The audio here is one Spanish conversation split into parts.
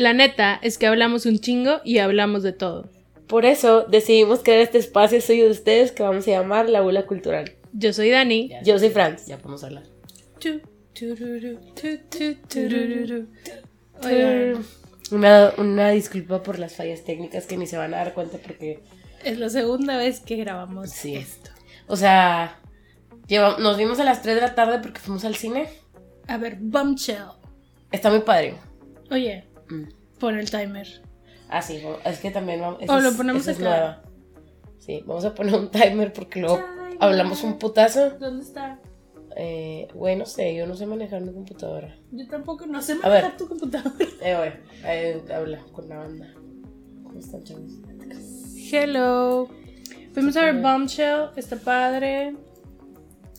La neta es que hablamos un chingo y hablamos de todo. Por eso decidimos crear este espacio suyo de ustedes que vamos a llamar La Bula Cultural. Yo soy Dani. Yo soy Franz. Ya podemos hablar. Tu, tururu, tu, tu, turururu. Oigan, Una, una disculpa por las fallas técnicas que ni se van a dar cuenta porque... es la segunda vez que grabamos Sí. esto. O sea, lleva- nos vimos a las 3 de la tarde porque fuimos al cine. A ver, Bombshell. Está muy padre. Oye, Pon el timer. Ah, sí, es que también vamos... O lo ponemos es acá. Sí, vamos a poner un timer porque luego Timer. hablamos un putazo. ¿Dónde está? Eh, güey, no sé, yo no sé manejar mi computadora. Yo tampoco no sé ver. manejar tu computadora. Eh, güey, eh, habla con la banda. ¿Cómo están, chavos? Hello. Fuimos a ver. Bombshell, está padre.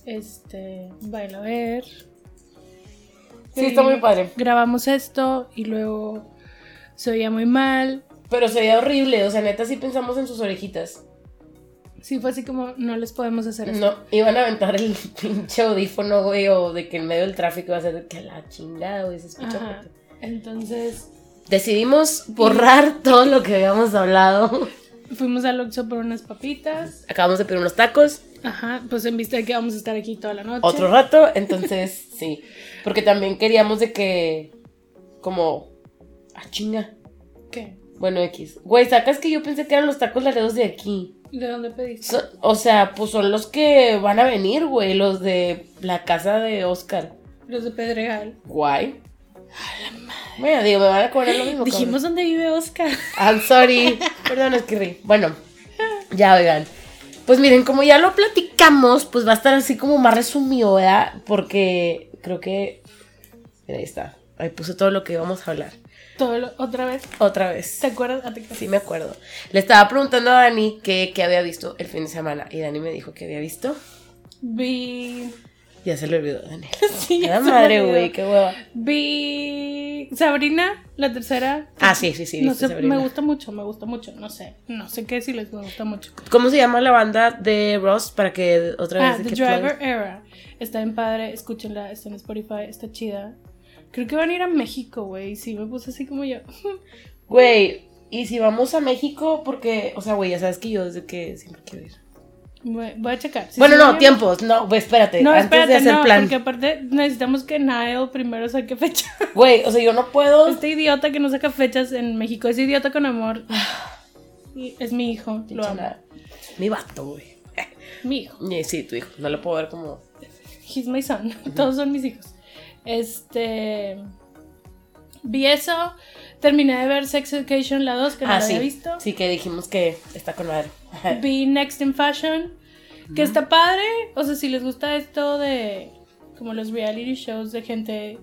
Este, vayan a ver. Sí, está muy padre. Grabamos esto y luego se oía muy mal. Pero sería horrible, o sea, neta, sí pensamos en sus orejitas. Sí, fue así como, no les podemos hacer esto. No, iban a aventar el pinche audífono, güey, o de que en medio del tráfico iba a ser de que la chingada, güey, se escucha. Ajá. Entonces, Decidimos borrar todo lo que habíamos hablado. Fuimos al Oxxo por unas papitas. Acabamos de pedir unos tacos, Ajá, pues en vista de que vamos a estar aquí toda la noche. otro rato, entonces sí. Porque también queríamos de que, como, ah, chinga. ¿Qué? Bueno, X. Güey, sacas que yo pensé que eran los tacos laredos de aquí. ¿De dónde pediste? So- o sea, pues son los que van a venir, güey, los de la casa de Oscar. Los de Pedregal. Guay. Bueno, digo, me van a cobrar lo mismo. Dijimos dónde vive Oscar. I'm sorry. Perdón, es que rí. Bueno, ya oigan. Pues miren, como ya lo platicamos, pues va a estar así como más resumido, ¿verdad? Porque creo que. Mira, ahí está. Ahí puse todo lo que íbamos a hablar. Todo lo- otra vez. Otra vez. ¿Te acuerdas? Ah. Sí, me acuerdo. Le estaba preguntando a Dani qué, qué había visto el fin de semana. Y Dani me dijo que había visto. Vi. Ya se le olvidó, Dani. Sí, me madre, güey, qué hueva. Vi. Sabrina, la tercera. Ah, sí, sí, sí. no sé, Sabrina. me gusta mucho, me gusta mucho. No sé, no sé qué si les gusta mucho. ¿Cómo se llama la banda de Ross? Para que otra vez. Ah, The Driver Era. Está en padre, escúchenla, está en Spotify, está chida. Creo que van a ir a México, güey. Sí, me puse así como yo. Güey, y si vamos a México, porque, o sea, güey, ya sabes que yo desde que siempre quiero ir. Voy, a checar. Bueno, no, tiempos, no, güey, espérate. No, antes espérate, de hacer no, plan. porque aparte necesitamos que Niall primero saque fecha. Güey, o sea, yo no puedo. Este idiota que no saca fechas en México, ese idiota con amor. Y Es mi hijo, lo amo. Mi vato, güey. Mi hijo. Y Sí, tu hijo. No lo puedo ver como. He's my son. Todos son mis hijos. Este. Vi eso. Terminé de ver Sex Education la 2, que no ah, la sí. había visto. Sí, que dijimos que está con madre. Vi Next in Fashion, que está padre. O sea, si les gusta esto de. Como los reality shows de gente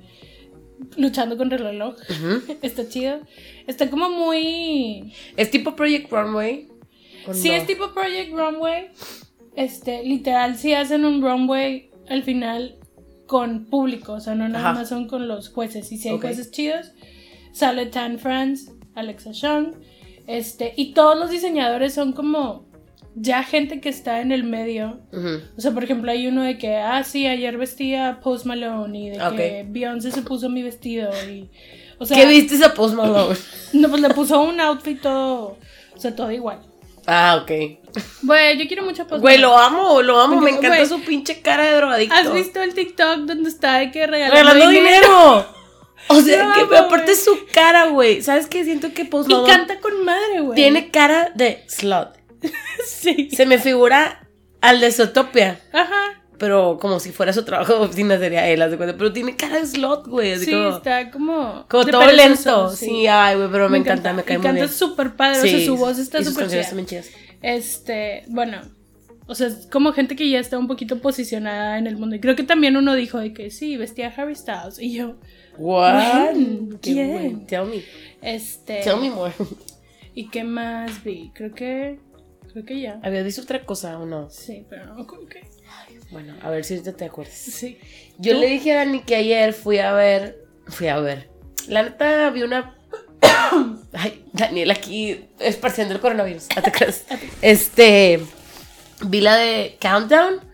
luchando contra el reloj. Está chido. Está como muy. ¿Es tipo Project Runway? ¿O Sí, no? es tipo Project Runway. Este, literal, sí hacen un runway al final con público, o sea, no nada Ajá. más son con los jueces. Y si hay Ok. jueces chidos, sale Tan France, Alexa Chung, este, y todos los diseñadores son como ya gente que está en el medio. O sea, por ejemplo, hay uno de que, ah, sí, ayer vestía Post Malone y de Ok. que Beyoncé se puso mi vestido y... O sea, ¿Qué viste esa Post Malone? no, pues le puso un outfit todo, o sea, todo igual. ah, ok. Güey, yo quiero mucho a Post Güey, lo amo, lo amo. Me encanta su pinche cara de drogadicto. ¿Has visto el TikTok donde está de que regalando, Regalando dinero. O sea, No, que aparte su cara, güey. ¿Sabes qué? Siento que Post Y canta con madre, güey. tiene cara de slot. Sí. Se me figura al de Zootopia. Ajá. Pero como si fuera su trabajo de oficina sería él, haz de cuenta. Pero tiene cara de slot, güey. Así Sí, como, está como. como todo perezoso, lento. Sí, ay, güey, pero me, encanta, me cae y muy canta bien. súper padre. o sea, Sí, su voz está súper chida. Este, bueno. O sea, es como gente que ya está un poquito posicionada en el mundo. Y creo que también uno dijo de que sí, vestía a Harry Styles. Y yo, What? ¿Quién? Tell me. este. Tell me more. ¿Y qué más vi? Creo que. Creo que ya. ¿Habías visto otra cosa o no? Sí, pero no, como que. Bueno, a ver si ahorita te acuerdas. Sí. Yo ¿Tú? le dije a Dani que ayer fui a ver. Fui a ver. La neta vi una. Ay, Daniel aquí esparciendo el coronavirus. Este. Vi la de Countdown.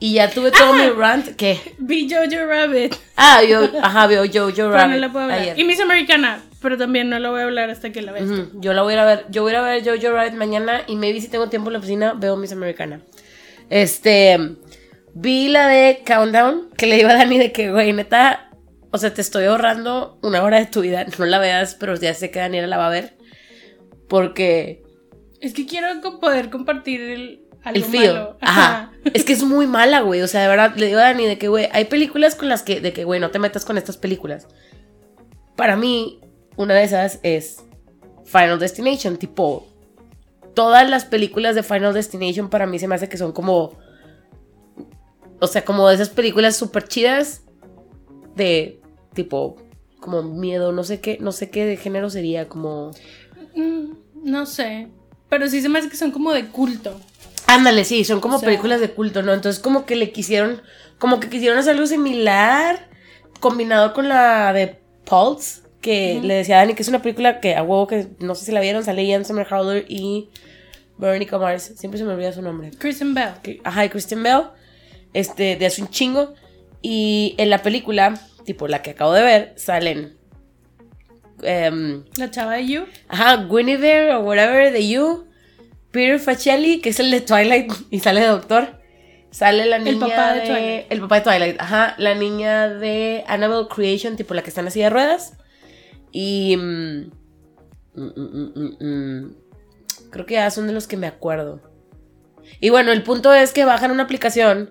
Y ya tuve todo mi rant. ¿Qué? Vi Jojo Rabbit. Ah, yo. Ajá, yo, yo Pero no la puedo ver. Ayer. Y Miss Americana. Pero también no lo voy a hablar hasta que la veas. Yo la voy a ir a ver. Yo voy a ir a ver Jojo Rabbit mañana y maybe si tengo tiempo en la oficina veo Miss Americana. Este. Vi la de Countdown que le digo a Dani de que, güey, neta. O sea, te estoy ahorrando una hora de tu vida. No la veas, pero ya sé que Daniela la va a ver. Porque Es que quiero poder compartir el, el feel. malo. Ajá. Es que es muy mala, güey. O sea, de verdad, le digo a Dani de que, güey, hay películas con las que, de que, güey, no te metas con estas películas. Para mí, una de esas es Final Destination. Tipo, todas las películas de Final Destination para mí se me hace que son como. O sea, como de esas películas súper chidas de tipo como miedo, no sé qué, no sé qué de género sería, como Mm, no sé. Pero sí se me hace que son como de culto. Ándale, sí, son como O sea- películas de culto, ¿no? Entonces como que le quisieron, como que quisieron hacer algo similar, combinado con la de Pulse, que le decía a Dani que es una película que a huevo que no sé si la vieron, sale Ian Somerhalder y Veronica Mars, siempre se me olvida su nombre. Kristen Bell. Ajá, y Kristen Bell, este, de hace un chingo, y en la película, tipo la que acabo de ver, salen... em, La chava de You. Ajá, Guinevere o whatever de You. Peter Facelli, que es el de Twilight y sale de doctor. Sale la niña El papá de Twilight. El papá de Twilight, ajá. La niña de Annabelle Creation, tipo la que está en la silla de ruedas. Y. mm, mm, mm, mm, mm, creo que ya son de los que me acuerdo. Y bueno, el punto es que bajan una aplicación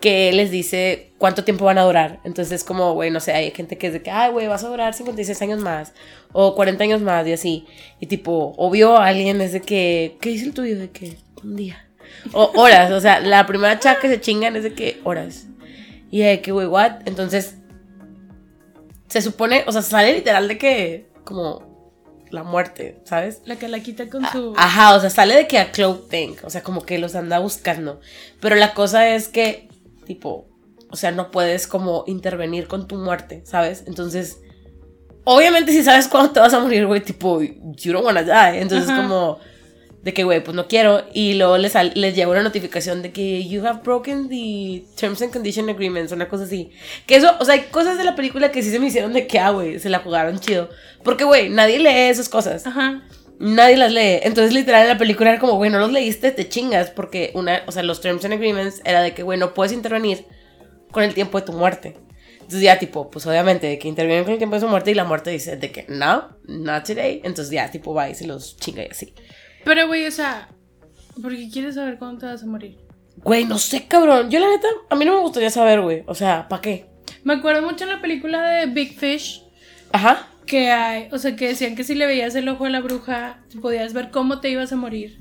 que les dice cuánto tiempo van a durar. Entonces es como, güey, no sé, hay gente que es de que, ay, güey, vas a durar 56 años más o 40 años más y así. Y tipo, obvio, alguien es de que, ¿qué dice el tuyo? De que un día. O horas, o sea, la primera chaca que se chingan es de que horas. Y de que, güey, what? Entonces, se supone, o sea, sale literal de que, como, la muerte, ¿sabes? La que la quita con su. Ajá, o sea, sale de que a Cloak Tank, o sea, como que los anda buscando. Pero la cosa es que, tipo, o sea, no puedes como intervenir con tu muerte, ¿sabes? Entonces, obviamente si sabes cuándo te vas a morir, güey, tipo, you don't wanna die. Entonces, Ajá. como, de que, güey, pues no quiero. Y luego les, les llega una notificación de que you have broken the terms and condition agreements, una cosa así. Que eso, o sea, hay cosas de la película que sí se me hicieron de que, ah, güey, se la jugaron chido. Porque, güey, nadie lee esas cosas. Ajá. Nadie las lee. Entonces, literal, en la película era como, güey, no los leíste, te chingas. Porque una, o sea, los terms and agreements era de que, güey, no puedes intervenir con el tiempo de tu muerte. Entonces, ya, tipo, pues obviamente, de que intervienen con el tiempo de su muerte y la muerte dice de que, no, not today. Entonces, ya, tipo, va y se los chinga y así. Pero, güey, o sea. Porque quieres saber cuándo te vas a morir. Güey, no sé, cabrón. Yo, la neta, a mí no me gustaría saber, güey. O sea, ¿para qué? Me acuerdo mucho en la película de Big Fish. Ajá. Que hay. O sea, que decían que si le veías el ojo a la bruja, podías ver cómo te ibas a morir.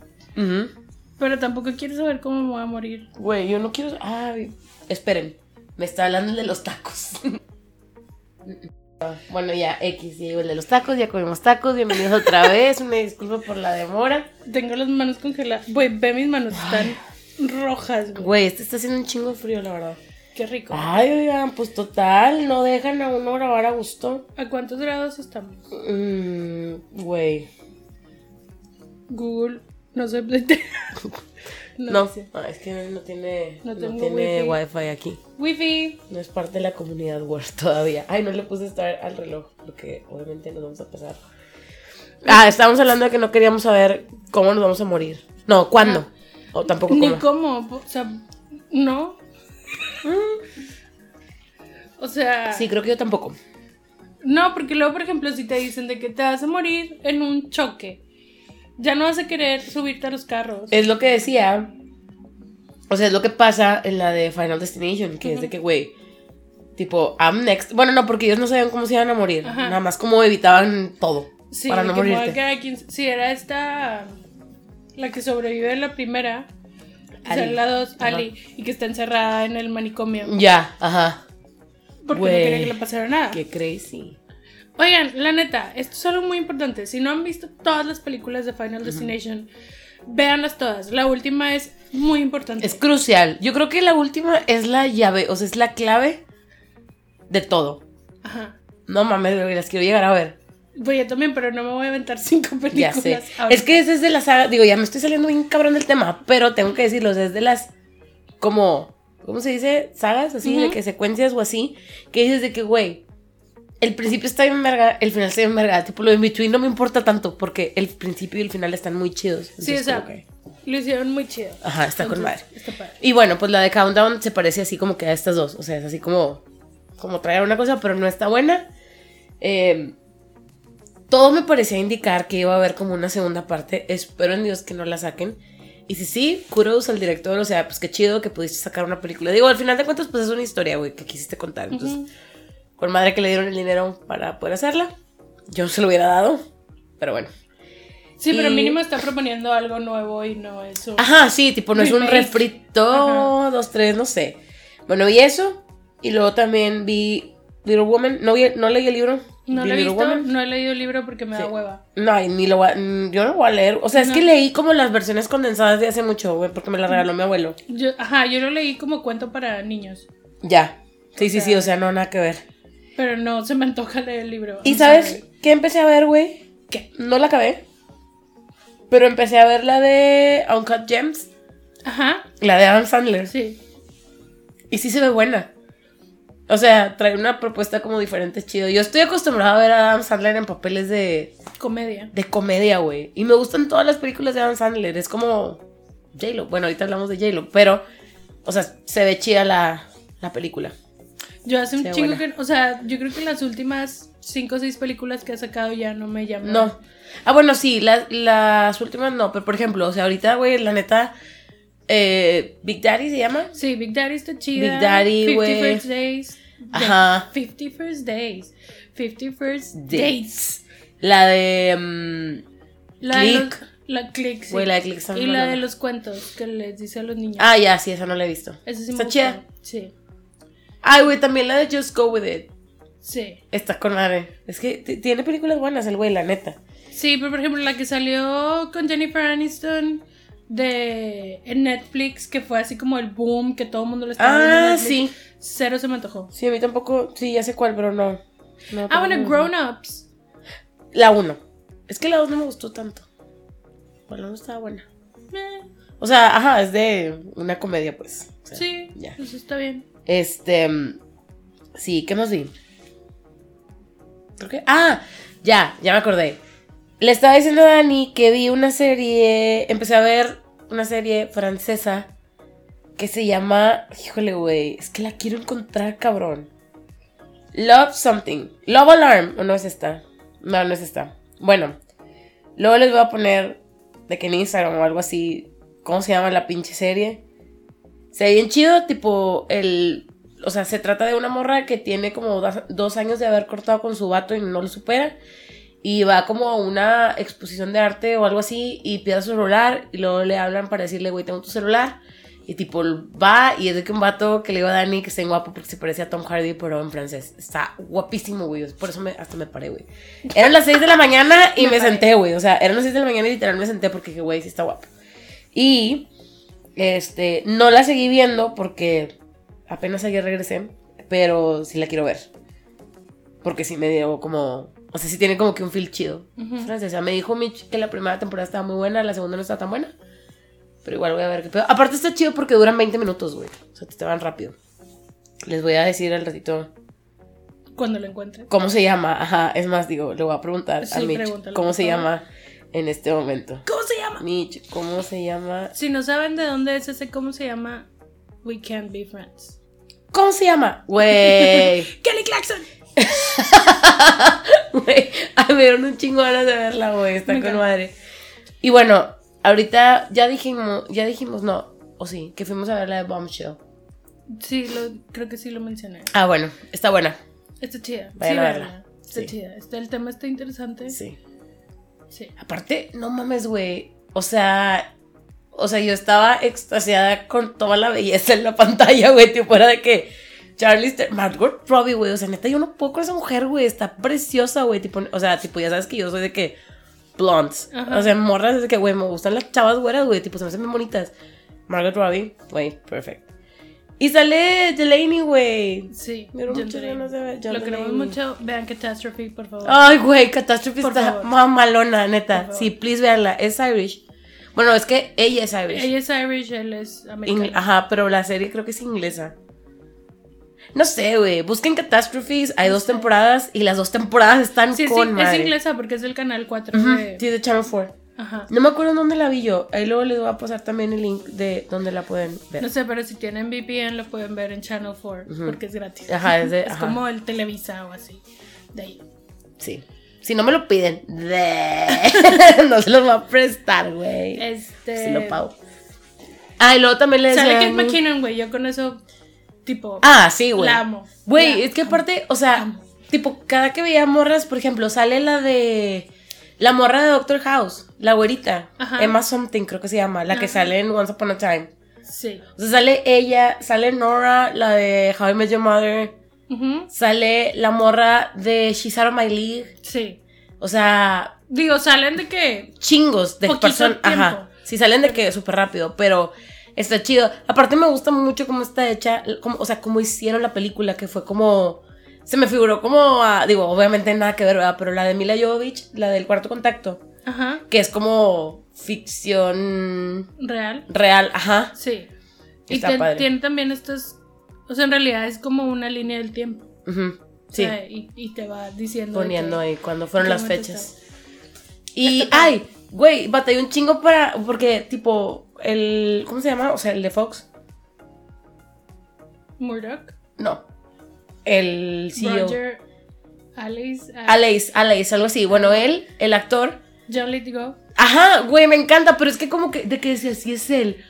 Pero tampoco quieres saber cómo me voy a morir. Güey, yo no quiero. Ay, esperen. Me está hablando el de los tacos. bueno, ya, X, llegó el de los tacos, ya comimos tacos. Bienvenidos otra vez. Una disculpa por la demora. Tengo las manos congeladas. Güey, ve mis manos, están rojas, güey. Güey, este está haciendo un chingo de frío, la verdad. Qué rico. Ay, oigan, pues total, no dejan a uno grabar a gusto. ¿A cuántos grados estamos? Mm, Güey, Google, no sé. no. no, sé. ah, es que no tiene, No no tiene wifi. wifi aquí. Wifi. No es parte de la comunidad Word todavía. Ay, no le puse estar al reloj porque obviamente nos vamos a pasar. Ah, estábamos hablando de que no queríamos saber cómo nos vamos a morir. No, cuándo. O tampoco Ni cómo. cómo. O sea, no. O sea, Sí, creo que yo tampoco. no, porque luego, por ejemplo, si te dicen de que te vas a morir en un choque, ya no vas a querer subirte a los carros. Es lo que decía. O sea, es lo que pasa en la de Final Destination, que es de que, güey, tipo, I'm next. Bueno, no, porque ellos no sabían cómo se iban a morir. Ajá. Nada más cómo evitaban todo Sí, para no morirte. quedar aquí en- Si era esta. La que sobrevive en la primera. O sea, Ali. la. Ali. Y que está encerrada en el manicomio. Ya, ajá. Porque no quería que le pasara nada. Qué crazy. Oigan, la neta, esto es algo muy importante. Si no han visto todas las películas de Final Destination, véanlas todas. La última es muy importante. Es crucial. Yo creo que la última es la llave, o sea, es la clave de todo. Ajá. No mames, las quiero llegar a ver. Pues yo también, pero no me voy a aventar cinco Ya películas. sé. ahorita. Es que es de la saga, digo, ya me estoy saliendo bien cabrón del tema, pero tengo que decirlo, es de las como, ¿cómo se dice? Sagas así, de Ujú. que secuencias o así, que dices de que, güey, el principio está bien verga, el final está bien verga. Tipo, lo de between no me importa tanto porque el principio y el final están muy chidos. Sí, o sea, que- lo hicieron muy chido. Ajá, está con madre. Está padre. Y bueno, pues la de Countdown se parece así como que a estas dos. O sea, es así como, como traer una cosa, pero no está buena. Eh, todo me parecía indicar que iba a haber como una segunda parte. Espero en Dios que no la saquen. Y si sí, kudos al director. O sea, pues qué chido que pudiste sacar una película. Digo, al final de cuentas, pues es una historia, güey, que quisiste contar. Entonces, Ujú. con madre que le dieron el dinero para poder hacerla. Yo se lo hubiera dado. Pero bueno. Sí, pero Y- mínimo está proponiendo algo nuevo y no es un... Ajá, sí, tipo, no es un refrito, Ajá. dos, tres, no sé. Bueno, vi eso. Y luego también vi Little Woman. No, vi, no leí el libro. No lo he visto, Woman. no he leído el libro porque me da hueva. No, ni lo voy a- mm, yo no lo voy a leer. O sea, es que leí como las versiones condensadas de hace mucho, güey, porque me la regaló mi abuelo. Yo, ajá, yo lo leí como cuento para niños, Ya. Sí, sí, sea- sí, o sea, no, nada que ver. pero no se me antoja leer el libro. ¿Y sabes qué empecé a ver, güey? ¿Qué? No la acabé. Pero empecé a ver la de Uncut Gems. Ajá, La de Adam Sandler. sí. Y sí se ve buena. O sea, trae una propuesta como diferente, chido. Yo estoy acostumbrada a ver a Adam Sandler en papeles de, Comedia. de comedia, güey. Y me gustan todas las películas de Adam Sandler. Es como J-Lo. Bueno, ahorita hablamos de J-Lo. Pero, o sea, se ve chida la, la película. Yo hace un chingo que, o sea, yo creo que las últimas cinco o seis películas que ha sacado ya no me llaman. No. Ah, bueno, sí, las, las últimas no. Pero, por ejemplo, o sea, ahorita, güey, la neta... eh, Big Daddy se llama. Sí, Big Daddy está chida. Big Daddy, 50 güey. First Days. Ajá. 50 First Days. 50 First Dates. La de... mm, La de Click. los, la Click, sí. Güey, la de Click Y la de los cuentos que les dice a los niños. Ah, ya, sí, esa no la he visto. Esa sí Está chida. Sí. Ay, güey, también la de Just Go With It. Sí. Está con madre. Es que tiene películas buenas el güey, la neta. Sí, pero por ejemplo, la que salió con Jennifer Aniston de en Netflix, que fue así como el boom, que todo el mundo lo estaba viendo. en Ah, Netflix, sí. Cero se me antojó. Sí, a mí tampoco. Sí, ya sé cuál, pero no. No, Ah, bueno. Grown Ups. La 1. Es que la 2 no me gustó tanto. Bueno, la 1 estaba buena. Eh, O sea, ajá, es de una comedia, pues. O sea, sí, Ya. pues está bien. Este. mm, Sí, ¿qué más vi? Creo que. Ah, ya, ya me acordé. Le estaba diciendo a Dani que vi una serie. Empecé a ver una serie francesa que se llama. Híjole, güey. Es que la quiero encontrar, cabrón. Love Something. Love Alarm. ¿O no es esta? No, no es esta. Bueno, luego les voy a poner de que en Instagram o algo así. ¿Cómo se llama la pinche serie? Se ve bien chido, tipo, el. O sea, se trata de una morra que tiene como dos, años de haber cortado con su vato y no lo supera. Y va como a una exposición de arte o algo así y pide su celular y luego le hablan para decirle, güey, tengo tu celular. Y tipo, va y es de que un vato que le digo a Dani que está bien guapo porque se parece a Tom Hardy, pero en francés. Está guapísimo, güey. Por eso me, hasta me paré, güey. Eran las 6 de la mañana y Me senté, güey. O sea, eran las 6 de la mañana y literal me senté porque dije, güey, sí está guapo. Y este, no la seguí viendo porque apenas ayer regresé, pero sí la quiero ver. Porque sí me dio como, o sea, sí tiene como que un feel chido. Ujú. Francesa, me dijo Mitch que la primera temporada estaba muy buena, la segunda no está tan buena. Pero igual voy a ver qué pedo. Aparte está chido porque duran 20 minutos, güey. O sea, te van rápido. Les voy a decir al ratito Cuando lo encuentre. cómo se llama. Ajá, es más, digo, le voy a preguntar a Sí, Mitch pregúntale, cómo se llama en este momento. ¿Cómo se llama? Mitch, ¿cómo se llama? Si no saben de dónde es ese, ¿cómo se llama? We can't be friends. ¿Cómo se llama? Güey. Kelly Clarkson. Güey, me dieron un chingo ganas de verla, güey. Está con madre. Y bueno, ahorita ya dijimos, ya dijimos, no, o sí, que fuimos a ver la de Bombshell. Sí, lo, creo que sí lo mencioné. Ah, bueno, está buena. Está chida. Vayan sí, a verla. Está Sí. chida. Está, el tema está interesante. Sí. Sí. Aparte, no mames, güey. O sea, o sea, yo estaba extasiada con toda la belleza en la pantalla, güey. Tipo, era de que Charlize Margot Robbie, güey. O sea, neta, yo no puedo con esa mujer, güey. Está preciosa, güey. Tipo, o sea, tipo, ya sabes que yo soy de que blondes. Ajá. O sea, morras de que, güey, me gustan las chavas güeras, güey. Tipo, se me hacen bien bonitas. Margot Robbie, güey, perfecto. Y sale Delaney, güey. Sí. Delaney. ganas de ver John Lo queremos mucho. Vean Catastrophe, por favor. Ay, güey, Catastrophe Por está favor. mamalona, neta. Sí, please véanla. Es Irish. Bueno, es que ella es Irish. Ella es Irish, él es americano. Ajá, pero la serie creo que es inglesa. No sé, güey. Busquen Catastrophes. Hay dos temporadas y las dos temporadas están Sí, sí, con es madre. inglesa porque es del canal 4 Ujú, de... Sí, de Channel 4. Ajá. No me acuerdo en dónde la vi yo. Ahí luego les voy a pasar también el link de dónde la pueden ver. No sé, pero si tienen VPN lo pueden ver en Channel 4 porque es gratis. Ajá, es de- Es ajá. como el Televisa o así. De ahí. Sí. Si no me lo piden, de- no se los va a prestar, güey. Este... Si lo pago. Ah, y luego también le Sale decían- Kate McKinnon, güey. Yo con eso, tipo... Ah, sí, güey. La amo. Güey, es que aparte, o sea, Amo. tipo, cada que veía morras, por ejemplo, sale la de. La morra de Doctor House, la güerita. Ajá. Emma Something, creo que se llama, la que sale en Once Upon a Time. Sí. O sea, sale ella, sale Nora, la de How I Met Your Mother. Ujú, Sale la morra de She's Out of My League. Sí. O sea, Digo, salen de que... chingos de personas. Ajá. Sí, salen de que súper rápido, pero está chido. Aparte, me gusta mucho cómo está hecha, como, o sea, cómo hicieron la película, que fue como. Se me figuró como. a- digo, obviamente nada que ver, ¿verdad? Pero la de Mila Jovovich, la del cuarto contacto, Ajá. que es como ficción Real. real, ajá. Sí. Y Está padre. tiene también estos... O sea, en realidad es como una línea del tiempo. O Sí, sea, y, y te va diciendo... poniendo ahí cuando fueron las fechas. Y, ay, güey, batallé un chingo para. Porque, tipo, el. ¿Cómo se llama? O sea, el de Fox. Murdoch. No. El CEO. Roger. Alice. uh, Alex, Alex, algo así. Bueno, él, el actor. John Lithgow. Ajá, güey, me encanta, pero es que como que de que decía, sí es él.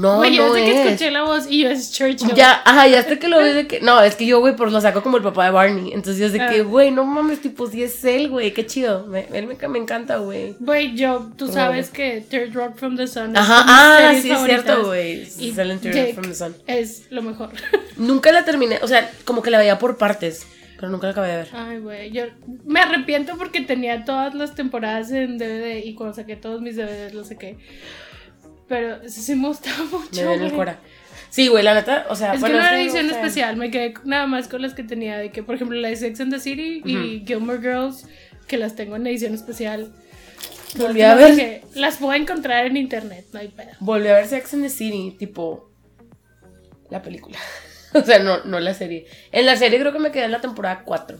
No, Güey, yo no desde que es. escuché la voz y yo es Churchill. Ya, ajá, ya hasta que lo vi de que. No, es que yo, güey, pues lo saco como el papá de Barney. Entonces yo es de que, Ah. güey, no mames, tipo, sí es él, güey, qué chido. Me, él me, me encanta, güey. Güey, yo, tú sabes que Third Rock from the Sun es Ajá, ah, sí es cierto, güey. Silent Tear Jake from the Sun. Es lo mejor. Nunca la terminé, o sea, como que la veía por partes, pero nunca la acabé de ver. Ay, güey, yo me arrepiento porque tenía todas las temporadas en DVD y cuando saqué todos mis DVDs lo saqué. Pero sí me gustaba mucho. Me el cora. Sí, güey, la neta, o sea, Es bueno, que no era sí me edición gusta. especial, me quedé nada más con las que tenía, de que por ejemplo la de Sex and the City y Gilmore Girls, que las tengo en edición especial. Volví a ver. dije, las puedo encontrar en internet, no hay pedo. Volví a ver Sex and the City, tipo la película. o sea, no, no la serie. En la serie creo que me quedé en la temporada 4.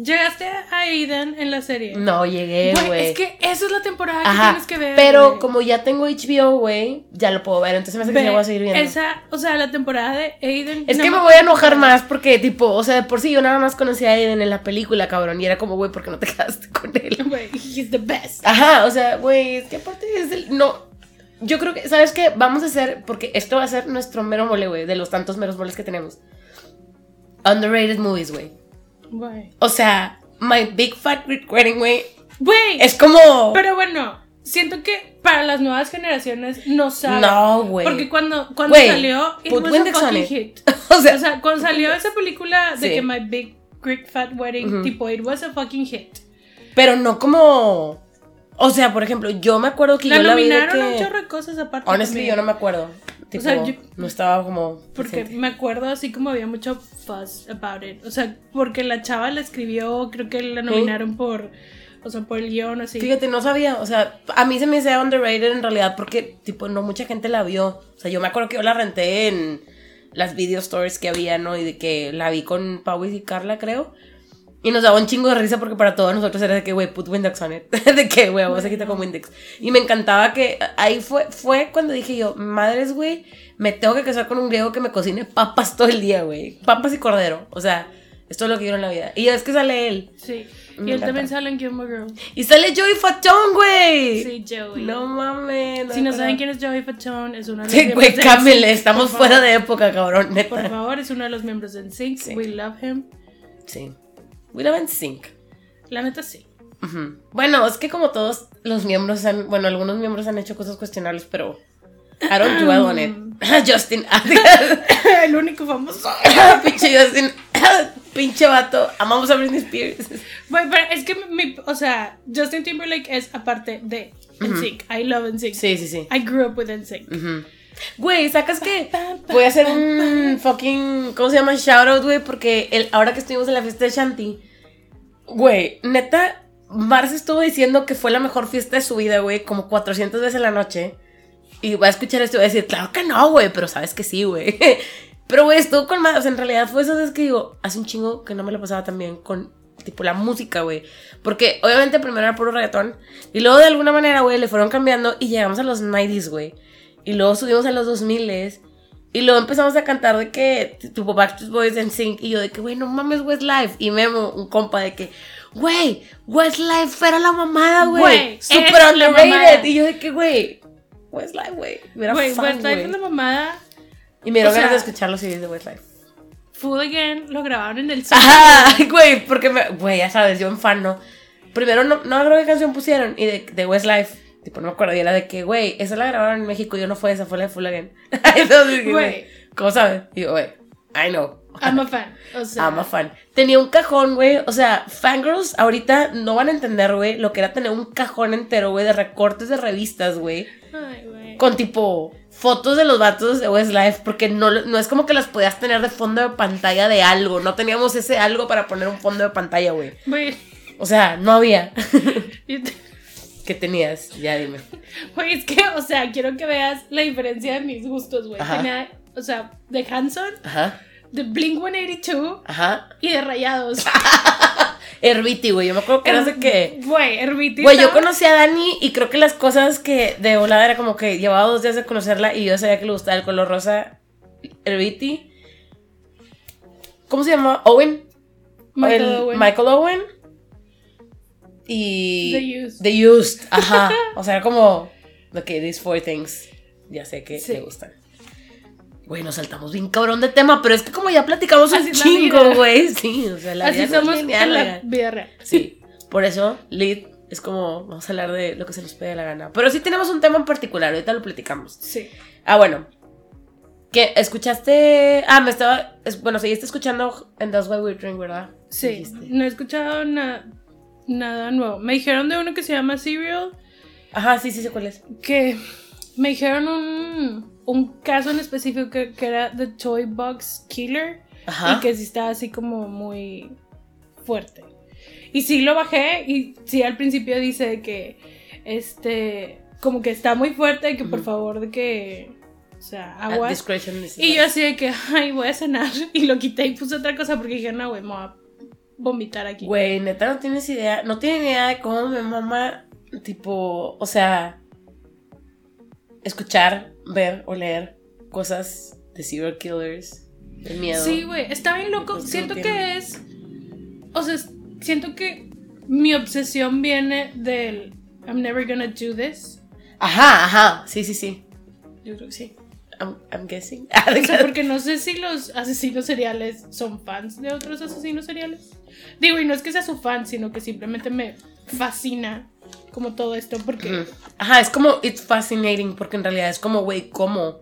¿Llegaste a Aiden en la serie? No llegué, Güey, es que esa es la temporada que Ajá. tienes que ver. pero como ya tengo HBO, güey, ya lo puedo ver. Entonces me hace que sí voy a seguir viendo. Esa, o sea, la temporada de Aiden. Es no que me voy a enojar más porque, tipo, o sea, de por sí yo nada más conocía a Aiden en la película, cabrón. Y era como, güey, ¿por qué no te quedaste con él? Güey, he's the best. Ajá, o sea, güey, es que aparte es el. No. Yo creo que, ¿sabes qué? Vamos a hacer, porque esto va a ser nuestro mero mole, güey, de los tantos meros moles que tenemos. Underrated movies, güey. Güey. O sea, My Big Fat Greek Wedding, güey, Güey. es como. Pero bueno, siento que para las nuevas generaciones no saben. No, güey. Porque cuando, cuando salió, it put was a fucking it. hit. o sea, O sea, cuando salió esa película de Sí. que My Big Greek Fat Wedding, tipo, it was a fucking hit. pero no como. O sea, por ejemplo, yo me acuerdo que La yo la vi de nominaron a un chorro de cosas aparte. Honestly, yo no me acuerdo. Tipo, sea, yo- no estaba como. Porque presente. me acuerdo así como había mucho fuss about it. O sea, porque la chava la escribió, creo que la nominaron por, o sea, por el guion así. Fíjate, no sabía, o sea, a mí se me hizo underrated en realidad porque, tipo, no mucha gente la vio. O sea, yo me acuerdo que yo la renté en las video stores que había, ¿no? Y de que la vi con Pau y Carla, creo. Y nos daba un chingo de risa porque para todos nosotros era de que, güey, put Windex on it. de que, güey, vamos a quitar con Windex. Y me encantaba que ahí fue, fue cuando dije yo, madres, güey, me tengo que casar con un griego que me cocine papas todo el día, güey. Papas y cordero. O sea, esto es lo que quiero en la vida. Y ya es que sale él. Sí. Me Y él encanta. también sale en Gilmore Girls. Y sale Joey Fatón, güey. Sí, Joey. No mames. si no saben quién es Joey Fatone, es uno de los Sí, miembros güey, cámbiale, estamos fuera favor. de época, cabrón, neta. Por favor, es uno de los miembros de NSYNC. Sí. We love him. Sí. We love NSYNC. La neta sí. Bueno, es que como todos los miembros han, bueno, algunos miembros han hecho cosas cuestionables, pero I don't dwell on it. Justin, el único famoso. pinche Justin, pinche vato, amamos a Britney Spears. Güey, pero es que mi, o sea, Justin Timberlake es aparte de NSYNC. I love NSYNC. Sí, sí, sí. I grew up with NSYNC. Ujú. Güey, ¿sacas qué? Voy a hacer un fucking, ¿cómo se llama? Shoutout, güey, porque el, ahora que estuvimos en la fiesta de Shanti, güey, neta, Mars estuvo diciendo que fue la mejor fiesta de su vida, güey, como 400 veces en la noche. Y va a escuchar esto y va a decir, claro que no, güey, pero sabes que sí, güey. Pero, güey, estuvo con más. O sea, en realidad fue eso veces que digo, hace un chingo que no me lo pasaba tan bien con, tipo, la música, güey. Porque, obviamente, primero era puro reggaetón. Y luego, de alguna manera, güey, le fueron cambiando y llegamos a los 90s, güey. Y luego subimos a los 2000s. Y luego empezamos a cantar de que, tipo, Backstreet Boys en Sync. Y yo de que, güey, no mames, Westlife. Y Memo, un compa de que, güey, Westlife era la mamada, güey. Super underrated. Y yo de que, güey, Westlife, güey. Güey, Westlife es la mamada. Y me dieron ganas de escuchar los CDs de Westlife. Food Again lo grabaron en el Ajá, güey, porque güey, ya sabes, yo en fan, ¿no? Primero no, no creo qué canción pusieron y de, de Westlife, tipo, no me acuerdo, y era de que, güey, esa la grabaron en México, yo no fue esa, fue la de Full Again. Entonces, güey, ¿cómo sabes? Y yo, güey, I know. I'm a fan. O sea. I'm a fan. Tenía un cajón, güey. O sea, fangirls ahorita no van a entender, güey, lo que era tener un cajón entero, güey, de recortes de revistas, güey. Ay, güey. Con tipo fotos de los vatos de Westlife, porque no, no es como que las podías tener de fondo de pantalla de algo. No teníamos ese algo para poner un fondo de pantalla, güey. O sea, no había. ¿Qué tenías? Ya dime. Güey, es que, o sea, quiero que veas la diferencia de mis gustos, güey. Tenía, o sea, de Hanson, Ajá. de Blink 182 Ajá. y de Rayados. Herbiti, güey. Yo me acuerdo que era de que. Güey, Herbiti. Güey, yo conocí a Dani y creo que las cosas que de volada era como que llevaba dos días de conocerla y yo sabía que le gustaba el color rosa. Herbiti. ¿Cómo se llama? Owen. Michael Owen. Michael Owen. Y. The Used. The Used. Ajá. o sea, como. Ok, these four things. Ya sé que te gustan. Güey, nos saltamos bien cabrón de tema, pero es que como ya platicamos un chingo, güey. Sí, o sea, la Así vida somos en la vida real. Sí, por eso, lead es como, vamos a hablar de lo que se nos pide la gana. Pero sí tenemos un tema en particular, ahorita lo platicamos. Sí. Ah, bueno. ¿Qué? ¿Escuchaste? Ah, me estaba. bueno, seguiste escuchando en That's Why We Drink, ¿verdad? Sí. No he escuchado nada nuevo. Me dijeron de uno que se llama Serial. Ajá, sí, sí sé cuál es. Que me dijeron un un caso en específico que, era The Toy Box Killer y que sí estaba así como muy fuerte. Y sí lo bajé y sí al principio dice que este como que está muy fuerte y que por favor de que o sea, agua. Y yo así de que, ay, voy a cenar. Y lo quité y puse otra cosa porque dije, no, güey, me voy a vomitar aquí. Güey, neta, no tienes idea. No tienes idea de cómo mi mamá, tipo, o sea, escuchar, ver o leer cosas de serial killers, de miedo. Sí, güey, está bien loco. siento que es. O sea, siento que mi obsesión viene del I'm never gonna do this. Ajá, ajá. Sí, sí, sí. Yo creo que sí. I'm, guessing. o sea, porque no sé si los asesinos seriales son fans de otros asesinos seriales. Digo, y no es que sea su fan, sino que simplemente me fascina como todo esto, porque... Ajá, es como, it's fascinating, porque en realidad es como, güey, ¿cómo?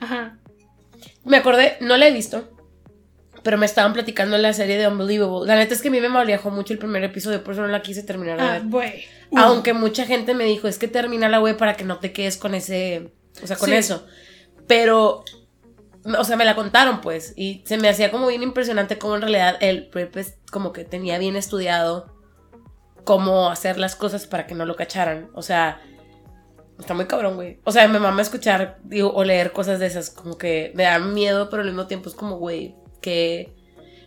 Ajá. Me acordé, no la he visto, pero me estaban platicando la serie de Unbelievable. La neta es que a mí me malviajó mucho el primer episodio, por eso no la quise terminar de ah, Güey. Aunque mucha gente me dijo, es que termina la güey para que no te quedes con ese, o sea, con eso. Pero o sea, me la contaron pues y se me hacía como bien impresionante cómo en realidad el prep como que tenía bien estudiado cómo hacer las cosas para que no lo cacharan. O sea, está muy cabrón, güey. O sea, me mama escuchar digo, o leer cosas de esas, como que me dan miedo, pero al mismo tiempo es como, güey, que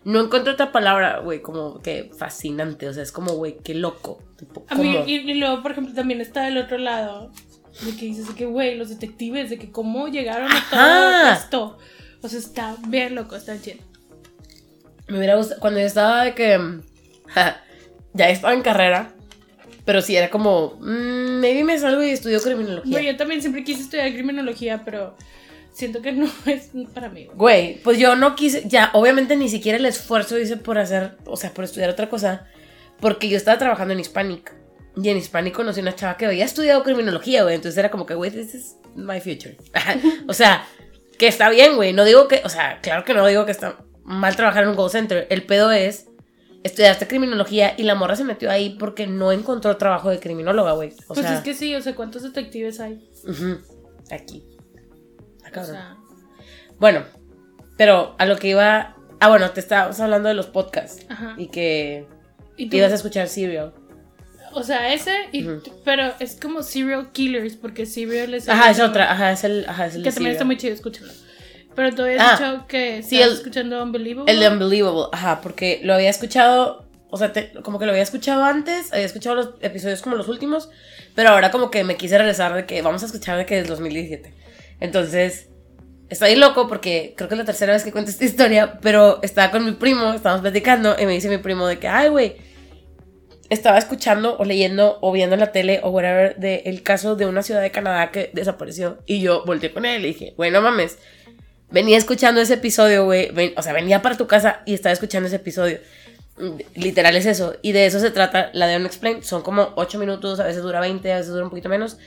no encuentro otra palabra, güey, como que fascinante. O sea, es como, güey, qué loco. A mí, y, luego, por ejemplo, también está del otro lado, de que dices que, güey, los detectives, de que cómo llegaron a todo esto. O sea, está bien loco, está chido. Me hubiera gustado, cuando yo estaba de que... ya estaba en carrera, pero sí era como, mmm, maybe me salgo y estudio criminología. Güey, yo también siempre quise estudiar criminología, pero siento que no es para mí. Güey, pues yo no quise, ya, obviamente ni siquiera el esfuerzo hice por hacer, o sea, por estudiar otra cosa, porque yo estaba trabajando en Hispanic. Y en Hispanic conocí una chava que había estudiado criminología, güey. Entonces era como que, güey, this is my future. o sea, que está bien, güey. No digo que, o sea, claro que no digo que está mal trabajar en un call center. El pedo es estudiaste criminología y la morra se metió ahí porque no encontró trabajo de criminóloga, güey. pues es que sí, o sea, ¿cuántos detectives hay? Aquí. Acá, o sea... Bueno, pero a lo que iba. Ah, bueno, te estábamos hablando de los podcasts. Ajá. Y que ¿Y ibas a escuchar Serial. O sea, ese, pero es como Serial Killers, porque Serial es. Ajá, es otra, ajá, es el. Ajá, es el que también está muy chido, escúchalo. Pero tú habías Ah, escuchado que sí, el- escuchando Unbelievable. El de Unbelievable, ajá, porque lo había escuchado, o sea, te- como que lo había escuchado antes, había escuchado los episodios como los últimos, pero ahora como que me quise regresar de que vamos a escuchar de que es 2017. Entonces, estoy loco porque creo que es la tercera vez que cuento esta historia, pero estaba con mi primo, estábamos platicando y me dice mi primo de que, ay, güey, estaba escuchando o leyendo o viendo en la tele o whatever de el caso de una ciudad de Canadá que desapareció y yo volteé con él y dije, güey, no mames. Venía escuchando ese episodio, güey. o sea, venía para tu casa y estaba escuchando ese episodio. Mm, Literal es eso. Y de eso se trata la de Unexplained. Son como 8 minutos, a veces dura 20, a veces dura un poquito menos.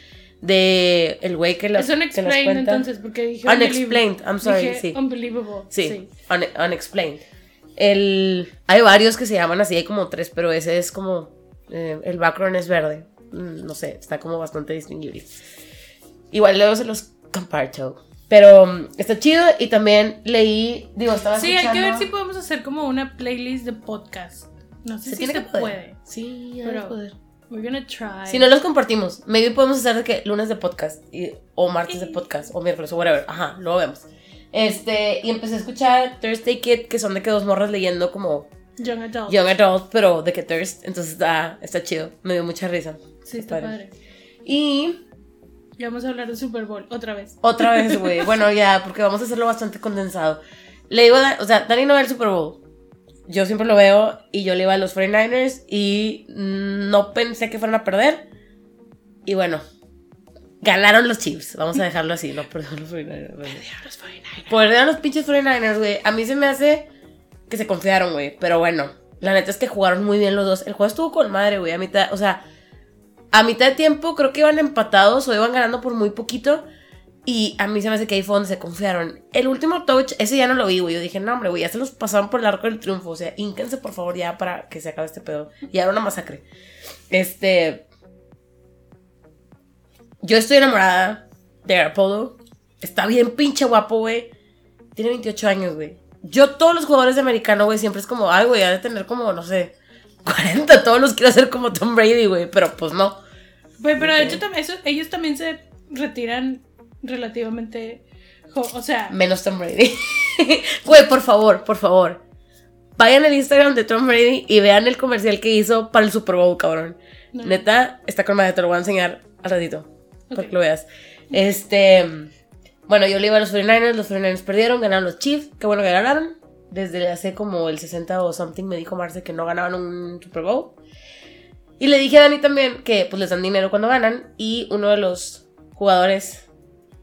De el güey que los, Es unexplained entonces, porque dije Unexplained, I'm sorry, Dije sí. Unbelievable. Sí, un- Unexplained. El, hay varios que se llaman así, hay como tres, pero ese es como. eh, el background es verde. Mm, No sé, está como bastante distinguible. Igual luego se los comparto. Pero mm, está chido y también leí. Digo, estaba Sí, hay que ver escuchando- si podemos hacer como una playlist de podcast. No sé se si tiene se que poder. puede. Sí, Pero- poder. We're gonna try. Si no los compartimos, maybe podemos hacer de que lunes de podcast y- o martes de podcast o miércoles o whatever. Ajá, luego vemos. Este, y empecé a escuchar Thursday Kid, que son de que dos morras leyendo como Young Adult. Young Adult, pero de que Thirst. Entonces está, está chido. Me dio mucha risa. sí, está padre. padre. Y vamos a hablar de Super Bowl otra vez. otra vez, güey. bueno, ya, porque vamos a hacerlo bastante condensado. Le digo, a o sea, Dani no ve el Super Bowl. Yo siempre lo veo y yo le iba a los 49ers y no pensé que fueran a perder. Y bueno, ganaron los Chiefs. Vamos a dejarlo así, no perdieron los 49ers. güey. Los 49ers. Perdieron los pinches 49ers, güey. A mí se me hace que se confiaron, güey. Pero bueno, la neta es que jugaron muy bien los dos. El juego estuvo con madre, güey. A mitad, o sea, a mitad de tiempo creo que iban empatados o iban ganando por muy poquito. Y a mí se me hace que ahí fue donde se confiaron. El último touch, ese ya no lo vi, güey. Yo dije, no, hombre, güey, ya se los pasaron por el arco del triunfo. O sea, ínquense, por favor, ya para que se acabe este pedo. Ya era una masacre. Este. Yo estoy enamorada de Apollo. Está bien pinche guapo, güey. Tiene 28 años, güey. Yo, todos los jugadores de americano, güey, siempre es como, ay, güey, ha de tener como, no sé, 40. Todos los quiero hacer como Tom Brady, güey. Pero pues no. Pues, pero de hecho también eso- ellos también se retiran relativamente. O sea, Menos Tom Brady. Güey, por favor, por favor. Vayan al Instagram de Tom Brady y vean el comercial que hizo para el Super Bowl, cabrón. No. Neta, está con madre, te lo voy a enseñar al ratito. Para Ok. que lo veas. Este. Bueno, yo le iba a los 49ers, los 49ers perdieron, ganaron los Chiefs. Qué bueno que ganaron. Desde hace como el 60 o something me dijo Marce que no ganaban un Super Bowl. Y le dije a Dani también que pues les dan dinero cuando ganan. Y uno de los jugadores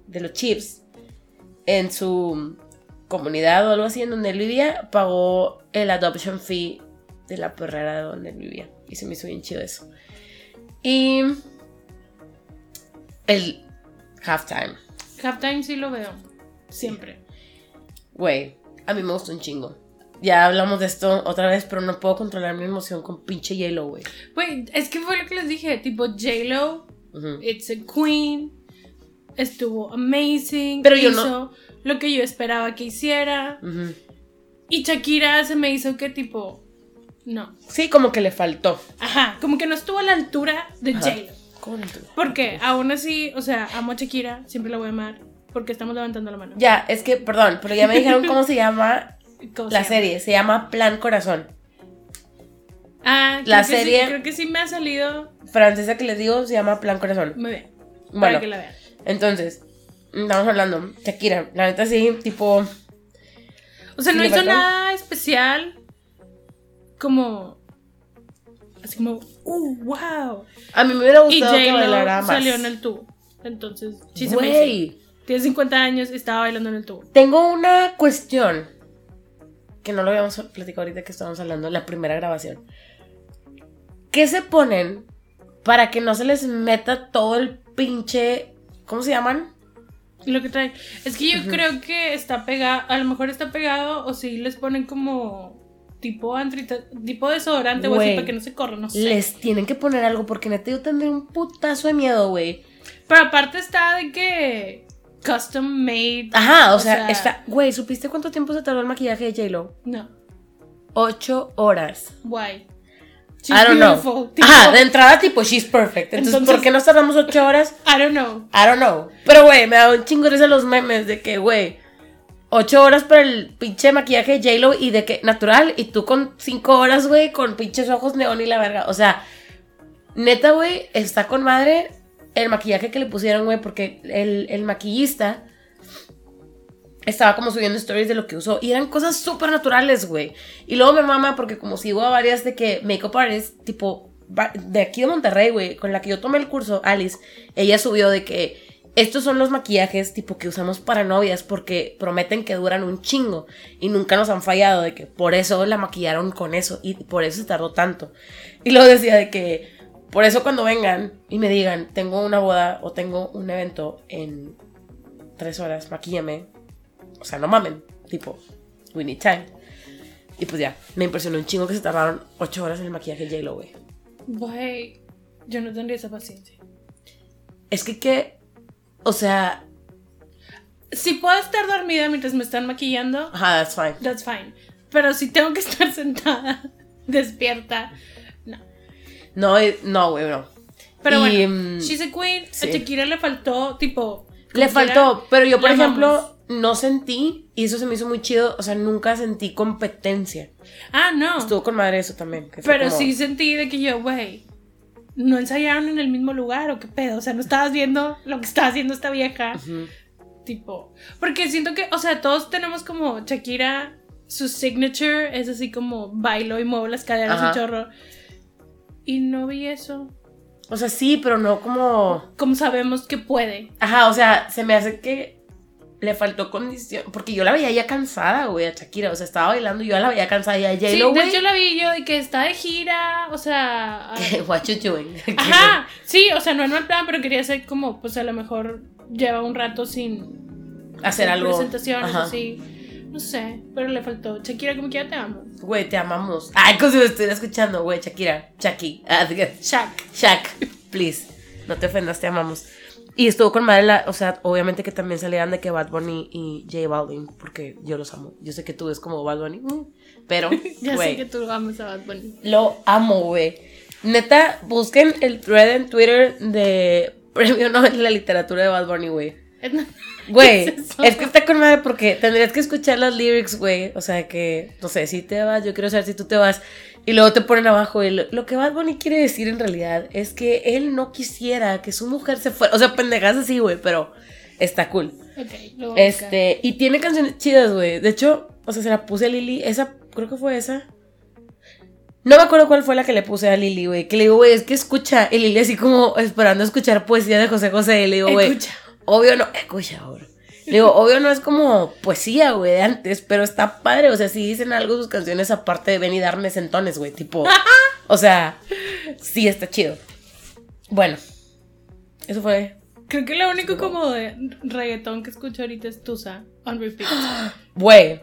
de los Chiefs en su comunidad o algo así en donde él vivía, pagó el adoption fee de la perrera de donde él vivía. Y se me hizo bien chido eso. Y el halftime. halftime sí lo veo. Siempre. Güey, a mí me gustó un chingo. Ya hablamos de esto otra vez, pero no puedo controlar mi emoción con pinche J-Lo, güey. Güey, es que fue lo que les dije. Tipo, J-Lo. It's a Queen. Estuvo amazing. Pero yo hizo no- lo que yo esperaba que hiciera. Y Shakira se me hizo que tipo. No. Sí, como que le faltó. Ajá, como que no estuvo a la altura de. J-Lo. Porque aún así, o sea, amo a Shakira, siempre la voy a amar. Porque estamos levantando la mano. Ya, es que, perdón, pero ya me dijeron cómo se llama ¿Cómo se la llama? serie. Se llama Plan Corazón. Ah, La creo que sí- serie- creo que sí me ha salido. Francesa que les digo se llama Plan Corazón. Muy bien. Bueno. Para que la vean. Entonces, estamos hablando. Shakira, la neta sí, tipo. O sea, ¿Sí no hizo nada especial. Como. Así como, ¡uh, wow! A mí me hubiera Y gustado que bailara más. salió en el tubo. Entonces, sí se me hizo. Güey, Tiene 50 años y estaba bailando en el tubo. tengo una cuestión que no lo habíamos platicado ahorita que estábamos hablando en la primera grabación. ¿Qué se ponen para que no se les meta todo el pinche. ¿Cómo se llaman? Lo que trae. Es que yo creo que está pegado. A lo mejor está pegado o si les ponen como. Tipo, tipo desodorante Güey. para que no se corra, no sé. Les tienen que poner algo porque neta yo tendría un putazo de miedo, güey. Pero aparte está de que. Custom made. Ajá, o, sea, está. Güey, ¿supiste cuánto tiempo se tardó el maquillaje de J-Lo? No. Ocho horas. Why? I don't know. Tipo, Ajá, de entrada tipo she's perfect. Entonces, Entonces- ¿por qué nos tardamos ocho horas? I don't know. I don't know. Pero, güey, me da un chingo de los memes de que, güey, ocho horas para el pinche maquillaje de J-Lo y de que natural, y tú con cinco horas, güey, con pinches ojos neón y la verga. O sea, neta, güey, está con madre el maquillaje que le pusieron, güey, porque el, el maquillista estaba como subiendo stories de lo que usó y eran cosas súper naturales, güey. Y luego me mama porque como sigo a varias de que makeup artists, tipo, de aquí de Monterrey, güey, con la que yo tomé el curso, Alice, ella subió de que estos son los maquillajes tipo que usamos para novias porque prometen que duran un chingo y nunca nos han fallado de que por eso la maquillaron con eso y por eso se tardó tanto. Y luego decía de que por eso cuando vengan y me digan, tengo una boda o tengo un evento en tres horas, maquíllame. O sea, no mamen, tipo, we need time. Y pues ya, me impresionó un chingo que se tardaron ocho horas en el maquillaje J-Lo, güey. Güey, yo no tendría esa paciencia. Es que que, o sea... Si puedo estar dormida mientras me están maquillando... Ajá, that's fine. That's fine. Pero si tengo que estar sentada, despierta, no. No, eh, no, güey, no. Pero bueno, mm, She's a Queen, a Shakira le faltó, tipo... Le faltó, pero yo, por ejemplo, no sentí, y eso se me hizo muy chido, o sea, nunca sentí competencia. Ah, no. Estuvo con madre eso también. pero sí sentí de que yo, güey, no ensayaron en el mismo lugar o qué pedo, o sea, no estabas viendo lo que estaba haciendo esta vieja. Tipo, porque siento que, o sea, todos tenemos como Shakira, su signature es así como bailo y muevo las caderas un chorro. Y no vi eso. O sea, sí, pero no como. Como sabemos que puede. Ajá, o sea, se me hace que le faltó condición. Porque yo la veía ya cansada, güey, a Shakira. O sea, estaba bailando y yo la veía cansada. Y a J-Lo, sí, yo la vi yo y que está de gira. O sea. What you doing? Ajá, sí, o sea, no en el plan, pero quería ser como, pues a lo mejor lleva un rato sin hacer algo. Presentaciones así. No sé, pero le faltó. Shakira, como que ya te amo. Güey, te amamos. Ay, como si me estuviera escuchando, güey, Shakira. Shaki. Ah, Shak. Shak, please. No te ofendas, te amamos. Y estuvo con madre, la, o sea, obviamente que también salían de que Bad Bunny y J Balvin, porque yo los amo. Yo sé que tú ves como Bad Bunny, mm, pero, Ya sé que tú amas a Bad Bunny. Lo amo, güey. Neta, busquen el thread en Twitter de Premio Nobel de la Literatura de Bad Bunny, güey. Güey, es, que está con madre porque tendrías que escuchar las lyrics, güey. O sea que, no sé, si te vas, yo quiero saber si tú te vas. Y luego te ponen abajo. Y lo, que Bad Bunny quiere decir en realidad es que él no quisiera que su mujer se fuera. O sea, pendejas así, güey, pero está cool. Ok, Este, y tiene canciones chidas, güey. De hecho, o sea, se la puse a Lili. Esa, creo que fue esa. No me acuerdo cuál fue la que le puse a Lili, güey. Que le digo, güey, es que escucha. Y Lili así como esperando escuchar poesía de José José. Y le digo, güey. Escucha obvio no, escucha ahora. Digo, obvio no es como poesía, güey, de antes, pero está padre. O sea, si dicen algo sus canciones aparte de ven y darme sentones, güey, tipo. o sea, sí está chido. Bueno, eso fue. Creo que lo único como de reggaetón que escucho ahorita es Tusa, on repeat. Güey,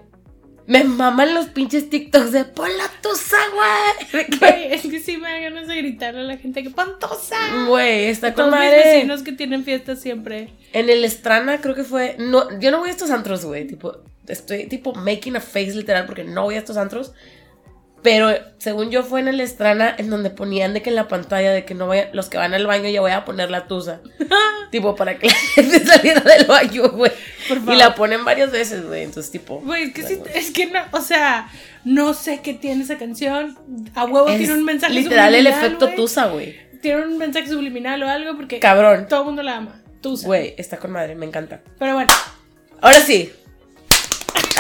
me maman los pinches TikToks de pon la tusa, güey. es que sí me dan ganas de gritarle a la gente que pon tusa. Güey, está con madre. Mis vecinos que tienen fiestas siempre. En el Estrana creo que fue. No, yo no voy a estos antros, güey. Tipo, estoy tipo making a face literal porque no voy a estos antros. Pero según yo fue en el Estrana en donde ponían de que en la pantalla de que no vaya, los que van al baño ya voy a poner la tusa. tipo, para que la gente saliera del baño, güey. Y la ponen varias veces, güey. Entonces, tipo. Güey, es que sí, es que no, o sea, no sé qué tiene esa canción. A huevo tiene un mensaje literal el efecto tusa, güey. Tiene un mensaje subliminal o algo porque. Cabrón. Todo el mundo la ama. Tusa. Güey, está con madre, me encanta. Pero bueno. Ahora sí,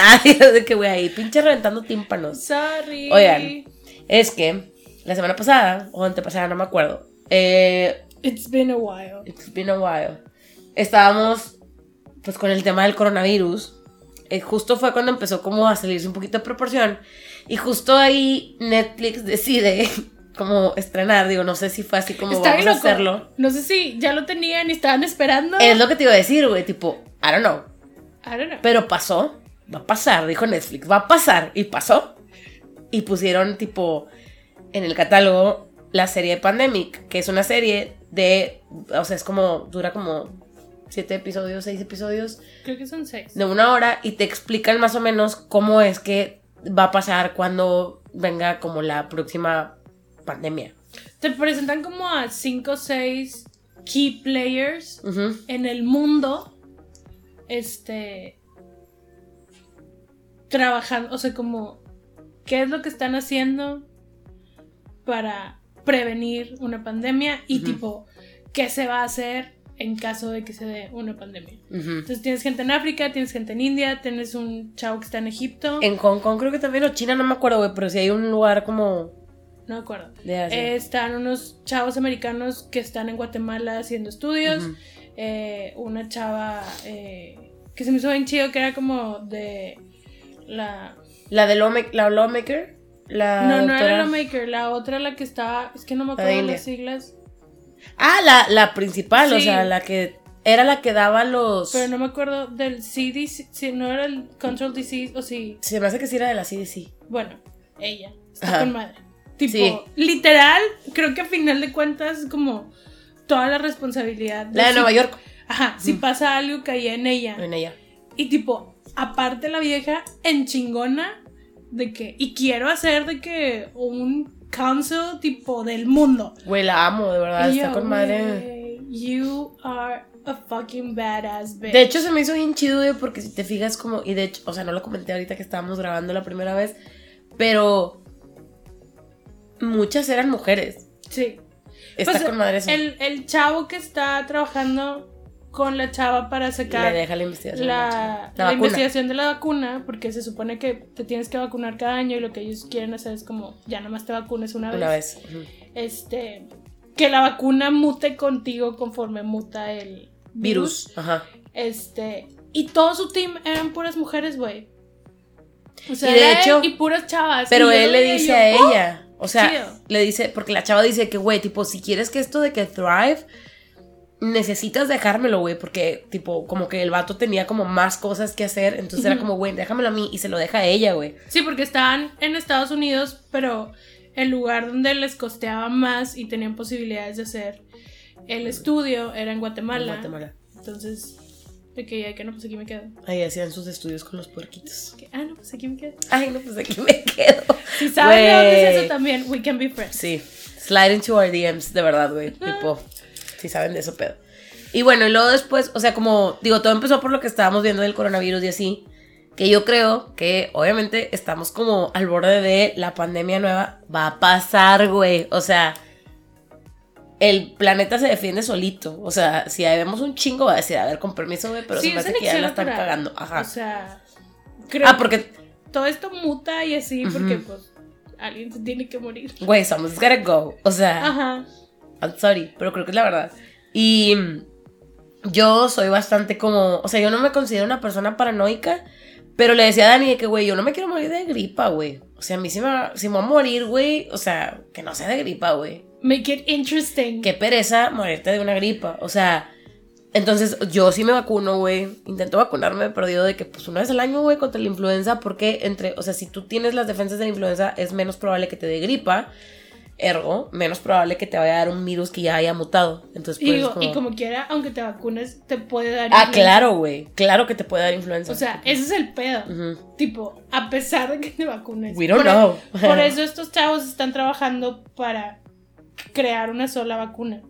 Ay, de que voy ahí, pinche reventando tímpanos. Sorry. Oigan, es que la semana pasada, o antepasada, no me acuerdo. Eh, it's been a while. It's been a while. Estábamos, pues, con el tema del coronavirus. Eh, justo fue cuando empezó como a salirse un poquito de proporción. Y justo ahí Netflix decide como estrenar, digo, no sé si fue así como vamos a hacerlo. No sé si ya lo tenían y estaban esperando. Es lo que te iba a decir, güey, tipo, I don't know. I don't know. Pero pasó va a pasar, dijo Netflix, va a pasar. Y pasó. Y pusieron tipo en el catálogo la serie Pandemic, que es una serie de, o sea, es como, dura como siete episodios, seis episodios. Creo que son seis. De una hora y te explican más o menos cómo es que va a pasar cuando venga como la próxima pandemia. Te presentan como a cinco o seis key players en el mundo. Este trabajando, o sea, como, ¿qué es lo que están haciendo para prevenir una pandemia? Y tipo, ¿qué se va a hacer en caso de que se dé una pandemia? Entonces tienes gente en África, tienes gente en India, tienes un chavo que está en Egipto. En Hong Kong creo que también, o China, no me acuerdo, güey, pero si hay un lugar como... No me acuerdo. Eh, están unos chavos americanos que están en Guatemala haciendo estudios. Eh, una chava eh, que se me hizo bien chido, que era como de la... ¿La de la Lawmaker? La no, no era la Lawmaker, la otra la que estaba, es que no me acuerdo las siglas. Ah, la, la principal, o sea, la que era la que daba los... Pero no me acuerdo del CDC, si no era el Control Disease o si... Se me hace que sí era de la CDC. Bueno, ella, está con madre. Tipo, literal, creo que a final de cuentas como toda la responsabilidad. la de Nueva York. Ajá, si pasa algo caía en ella. En ella. Y tipo, aparte la vieja en chingona de que, y quiero hacer de que un council tipo del mundo. Güey, la amo, de verdad, está con madre. You are a fucking badass bitch. De hecho, se me hizo bien chido, güey, porque si te fijas como, y de hecho, o sea, no lo comenté ahorita que estábamos grabando la primera vez, pero muchas eran mujeres. Sí. Está pues, con madre eso. El, el chavo que está trabajando con la chava para sacar Le deja la investigación, la, la, investigación de la vacuna, porque se supone que te tienes que vacunar cada año y lo que ellos quieren hacer es como ya nomás te vacunes una vez. Una vez. Este, que la vacuna mute contigo conforme muta el virus. virus. Ajá. Este, y todo su team eran puras mujeres, güey. O sea, y de hecho, y puras chavas. Pero él le dice a ella, oh, o sea, le dice, porque la chava dice que, güey, tipo, si quieres que esto de que thrive necesitas dejármelo, güey, porque, tipo, como que el vato tenía como más cosas que hacer, entonces era como, güey, déjamelo a mí y se lo deja a ella, güey. Sí, porque estaban en Estados Unidos, pero el lugar donde les costeaba más y tenían posibilidades de hacer el estudio era en Guatemala. En Guatemala. Entonces, de que ya que no, pues aquí me quedo. Ahí hacían sus estudios con los puerquitos. Ah, no, pues aquí me quedo. Ay, no, pues aquí me quedo. Si sabes dónde es eso también, we can be friends. Sí. Slide into our DMs, de verdad, güey. tipo, si saben de eso, pedo. Y bueno, y luego después, o sea, como digo, todo empezó por lo que estábamos viendo del coronavirus y así, que yo creo que obviamente estamos como al borde de la pandemia nueva. Va a pasar, güey. O sea, el planeta se defiende solito. O sea, si vemos un chingo, va a decir, a ver, con permiso, güey, pero se me hace que ya la están cagando. Ajá. O sea, creo ah, porque todo esto muta y así, porque pues alguien se tiene que morir. Güey, somos gotta go. O sea, Ajá. I'm sorry, pero creo que es la verdad. Y yo soy bastante como, o sea, yo no me considero una persona paranoica, pero le decía a Dani que, güey, yo no me quiero morir de gripa, güey. O sea, a mí si me, si me voy a morir, güey, o sea, que no sea de gripa, güey. Make it interesting. Qué pereza morirte de una gripa. O sea, entonces yo sí me vacuno, güey. Intento vacunarme, pero digo de que pues una vez al año, güey, contra la influenza, porque entre, o sea, si tú tienes las defensas de la influenza, es menos probable que te dé gripa. Ergo, menos probable que te vaya a dar un virus que ya haya mutado. Entonces, pues, y, como... quiera, aunque te vacunes, te puede dar. Ah, claro, güey. Claro que te puede dar influenza. O sea, ese es el pedo. Tipo, a pesar de que te vacunes. We don't know. por eso estos chavos están trabajando para crear una sola vacuna.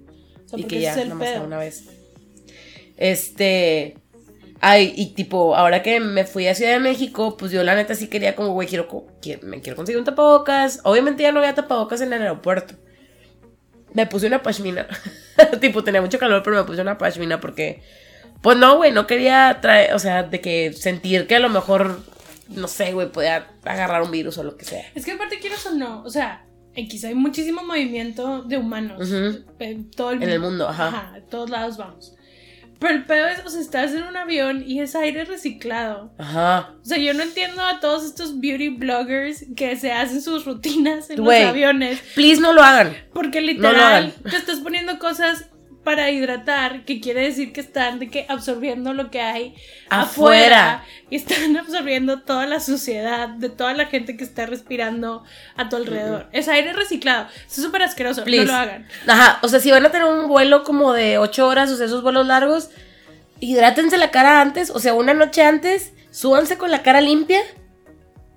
y que ya, es el pedo. una vez. Este. Ay, y tipo, ahora que me fui a Ciudad de México, pues yo la neta sí quería como, güey, quiero, me quiero conseguir un tapabocas. Obviamente ya no había tapabocas en el aeropuerto. Me puse una pashmina. tipo, tenía mucho calor, pero me puse una pashmina porque, pues no, güey, no quería traer, o sea, de que sentir que a lo mejor, no sé, güey, podía agarrar un virus o lo que sea. Es que aparte quieres o no, o sea, X, hay muchísimo movimiento de humanos en todo el En el mundo, ajá. Ajá, todos lados vamos. Pero el pedo es, o sea, estás en un avión y es aire reciclado. Ajá. O sea, yo no entiendo a todos estos beauty bloggers que se hacen sus rutinas en los aviones. Please no lo hagan. Porque literal te estás poniendo cosas para hidratar, que quiere decir que están de que absorbiendo lo que hay afuera. y están absorbiendo toda la suciedad de toda la gente que está respirando a tu alrededor. Es aire reciclado. Es súper asqueroso. No lo hagan. Ajá, o sea, si van a tener un vuelo como de 8 horas, o sea, esos vuelos largos, hidrátense la cara antes, o sea, una noche antes, súbanse con la cara limpia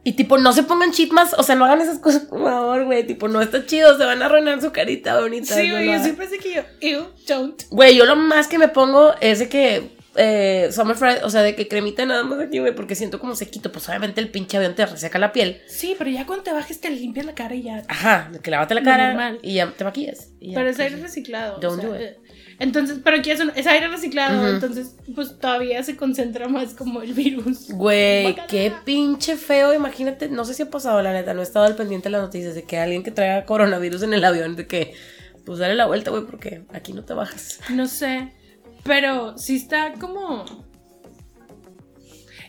y tipo, no se pongan más, o sea, no hagan esas cosas por favor, güey. Tipo, no está chido, se van a arruinar su carita bonita. Sí, güey, yo siempre sé que yo, ew, don't. Güey, yo lo más que me pongo es de que, eh, Summer Friday, o sea, de que cremita nada más aquí, güey, porque siento como sequito. Pues obviamente el pinche avión te reseca la piel. Sí, pero ya cuando te bajes te limpias la cara y ya. Ajá, que lavate la cara normal. y ya te maquillas. y ya, Pero es pues, reciclado. Don't o sea, do it. Entonces, pero aquí es, un- es aire reciclado, entonces, pues todavía se concentra más como el virus. Güey, qué pinche feo. Imagínate, no sé si ha pasado, la neta, no he estado al pendiente de las noticias de que alguien que traiga coronavirus en el avión, de que, pues dale la vuelta, güey, porque aquí no te bajas. No sé, pero sí está como...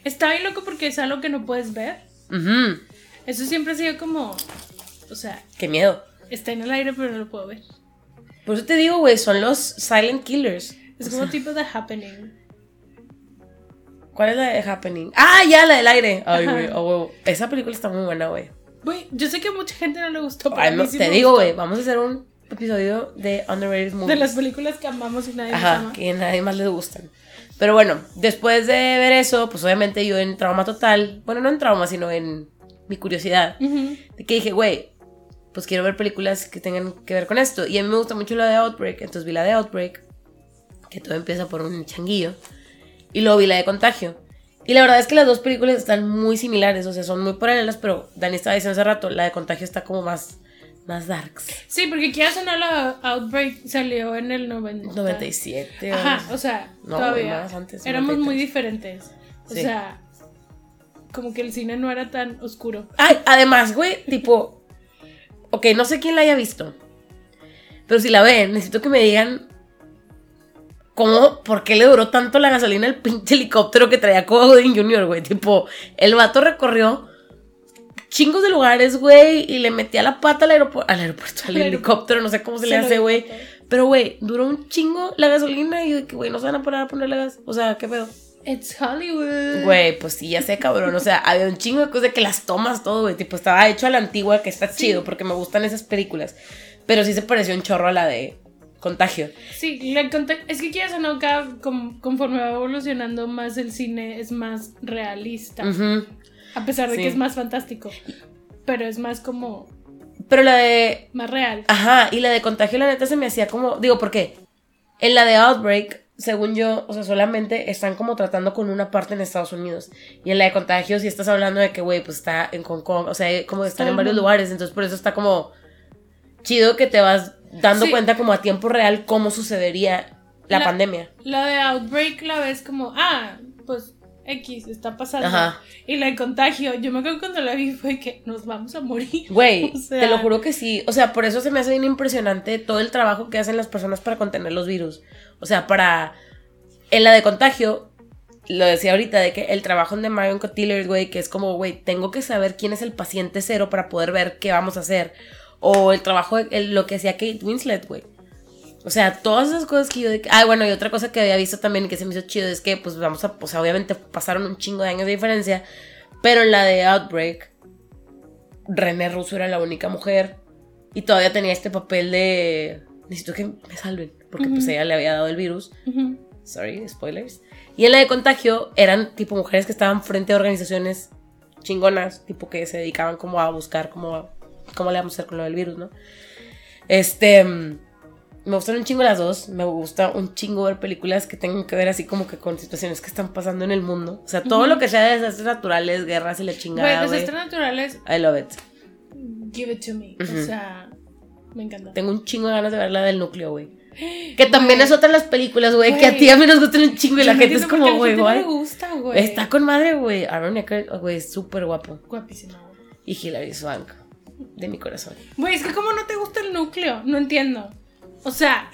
Está bien loco porque es algo que no puedes ver. Eso siempre ha sido como... O sea, Qué miedo. está en el aire pero no lo puedo ver. Por eso te digo, güey, son los silent killers. Es como tipo de happening. ¿Cuál es la de Happening? Ah, ya, la del aire. Ay, güey, oh. Esa película está muy buena, güey. Güey, yo sé que a mucha gente no le gustó, pero Ay, a no, mí sí te me digo, güey, vamos a hacer un episodio de underrated movies. De las películas que amamos y nadie Ajá, ama. que a nadie más le gustan. Pero bueno, después de ver eso, pues obviamente yo en trauma total, bueno, no en trauma, sino en mi curiosidad, Ujú. de que dije, güey, pues quiero ver películas que tengan que ver con esto. Y a mí me gusta mucho la de Outbreak, entonces vi la de Outbreak, que todo empieza por un changuillo, y luego vi la de Contagio. Y la verdad es que las dos películas están muy similares, o sea, son muy paralelas, pero Dani estaba diciendo hace rato, la de Contagio está como más, más darks. Sí, porque quieras o no, la Outbreak salió en el 90. 97. Ajá, o sea, No, todavía. más antes, éramos 93. muy diferentes. O Sí. sea, como que el cine no era tan oscuro. Ay, además, güey, tipo. Ok, no sé quién la haya visto. Pero si la ven, necesito que me digan. ¿Cómo? ¿Por qué le duró tanto la gasolina al pinche helicóptero que traía Cuba Gooding Jr., güey? Tipo, el vato recorrió chingos de lugares, güey, y le metía la pata al aeropuerto, al aeropuerto, al helicóptero, no sé cómo se, Se le hace, güey. Pero, güey, duró un chingo la gasolina y güey, no se van a parar a ponerle gas. O sea, ¿qué pedo? It's Hollywood. Güey, pues sí, ya sé, cabrón. O sea, había un chingo de cosas de que las tomas todo, güey. Tipo, estaba hecho a la antigua, que está chido, porque me gustan esas películas. Pero sí se pareció un chorro a la de Contagio. Sí, conté- es que quieras o no, cada, conforme va evolucionando más el cine es más realista. Ujú. A pesar de Sí. que es más fantástico. Pero es más como. Pero la de. Más real. Ajá, y la de Contagio, la neta, se me hacía como. Digo, ¿por qué? En la de Outbreak, según yo, o sea, solamente están como tratando con una parte en Estados Unidos. Y en la de Contagio, si estás hablando de que, güey, pues está en Hong Kong. O sea, como están en varios lugares. Entonces, por eso está como. Chido que te vas dando Sí. cuenta como a tiempo real cómo sucedería la, La- pandemia. La de Outbreak la ves como, ah, pues X está pasando. Ajá. Y la de contagio, yo me acuerdo cuando la vi fue que nos vamos a morir. Güey, O sea- te lo juro que sí. O sea, por eso se me hace bien impresionante todo el trabajo que hacen las personas para contener los virus. O sea, para. En la de contagio, lo decía ahorita, de que el trabajo de Marion Cotillard, güey, que es como, güey, tengo que saber quién es el paciente cero para poder ver qué vamos a hacer. O el trabajo, de- el- lo que hacía Kate Winslet, güey. O sea, todas esas cosas que yo... De... Ah, bueno, y otra cosa que había visto también que se me hizo chido es que, pues, vamos a... O sea, obviamente pasaron un chingo de años de diferencia, pero en la de Outbreak, René Russo era la única mujer y todavía tenía este papel de... Necesito que me salven, porque pues ella le había dado el virus. Sorry, spoilers. Y en la de contagio eran tipo mujeres que estaban frente a organizaciones chingonas, tipo que se dedicaban como a buscar cómo, cómo le vamos a hacer con lo del virus, ¿no? Este, mm, me gustan un chingo las dos, me gusta un chingo ver películas que tengan que ver así como que con situaciones que están pasando en el mundo. O sea, todo lo que sea de desastres naturales, guerras y la chingada, güey. desastres naturales, I love it. give it to me. O sea, me encanta. Tengo un chingo de ganas de ver la del núcleo, güey. Que también es otra de las películas, güey, que a ti a mí nos gustan un chingo y la gente es como, güey, no güey. Está con madre, güey. Aaron Eckhart, güey, es súper guapo. Guapísimo. Y Hilary Swank, de mi corazón. Güey, es que como no te gusta el núcleo, no entiendo. O sea,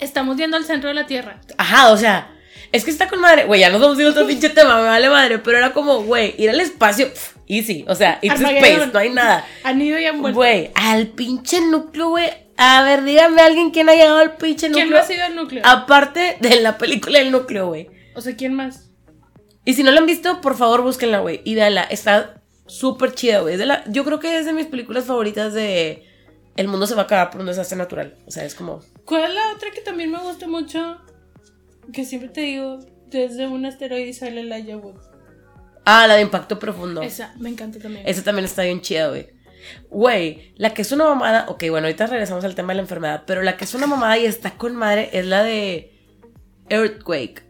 estamos yendo al centro de la Tierra. Ajá, o sea, es que está con madre. Güey, ya nos vamos a ir a otro pinche tema, me vale madre. Pero era como, güey, ir al espacio, pff, easy. O sea, it's space, no hay nada. Han ido y han vuelto. Güey, al pinche núcleo, güey. A ver, dígame a alguien quién ha llegado al pinche núcleo. ¿Quién más ha ido al núcleo? Aparte de la película del núcleo, güey. O sea, ¿quién más? Y si no la han visto, por favor, búsquenla, güey. Y véanla. Está súper chida, güey. Yo creo que es de mis películas favoritas de... El mundo se va a acabar por un desastre natural. O sea, es como... ¿Cuál es la otra que también me gusta mucho? Que siempre te digo, desde un asteroide sale Elijah Wood. Ah, la de Impacto Profundo. Esa, me encanta también. Esa también está bien chida, güey. Güey, la que es una mamada... Ok, bueno, ahorita regresamos al tema de la enfermedad. Pero la que es una mamada y está con madre es la de... Earthquake.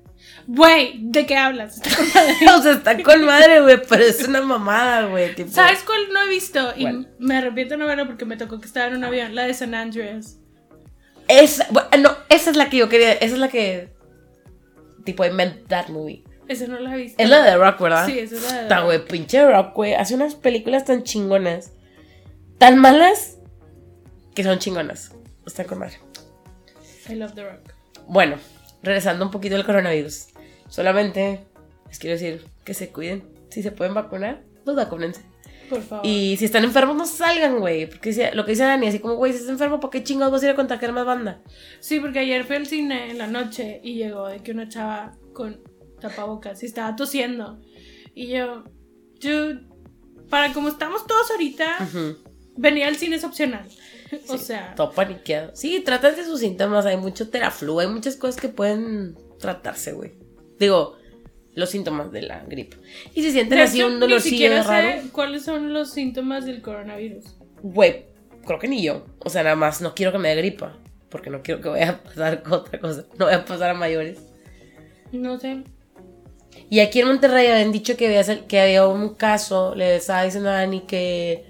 Güey, ¿de qué hablas? Está con madre. o sea, está con madre, güey, pero es una mamada, güey. ¿Sabes cuál no he visto? Y me arrepiento no verlo porque me tocó que estaba en un avión, la de San Andreas. Esa, no, esa es la que yo quería, esa es la que, tipo, I meant that movie. Esa no la he visto. Es la de Rock, ¿verdad? Sí, esa es la de Está, güey, pinche Rock, güey. Hace unas películas tan chingonas. Tan malas que son chingonas. Está con madre. I love The Rock. Bueno, regresando un poquito al coronavirus. Solamente les quiero decir que se cuiden. Si se pueden vacunar, pues vacúnense. Por favor. Y si están enfermos, no salgan, güey. Porque lo que dice Dani, así como, güey, si estás enfermo, ¿por qué chingados vas a ir a contagiar más banda? Sí, porque ayer fui al cine en la noche y llegó de que una chava con tapabocas y estaba tosiendo. Y yo, dude, para como estamos todos ahorita, venir al cine es opcional. o sea. Todo paniqueado. Sí, trátate sus síntomas. Hay mucho teraflu, hay muchas cosas que pueden tratarse, güey. Digo, los síntomas de la gripe. Y se sienten así un dolorcillo ni raro. Sé ¿Cuáles son los síntomas del coronavirus? Güey, creo que ni yo. O sea, nada más no quiero que me dé gripa. Porque no quiero que vaya a pasar otra cosa. No voy a pasar a mayores. No sé. Y aquí en Monterrey habían dicho que había, que había un caso, le estaba diciendo a Dani que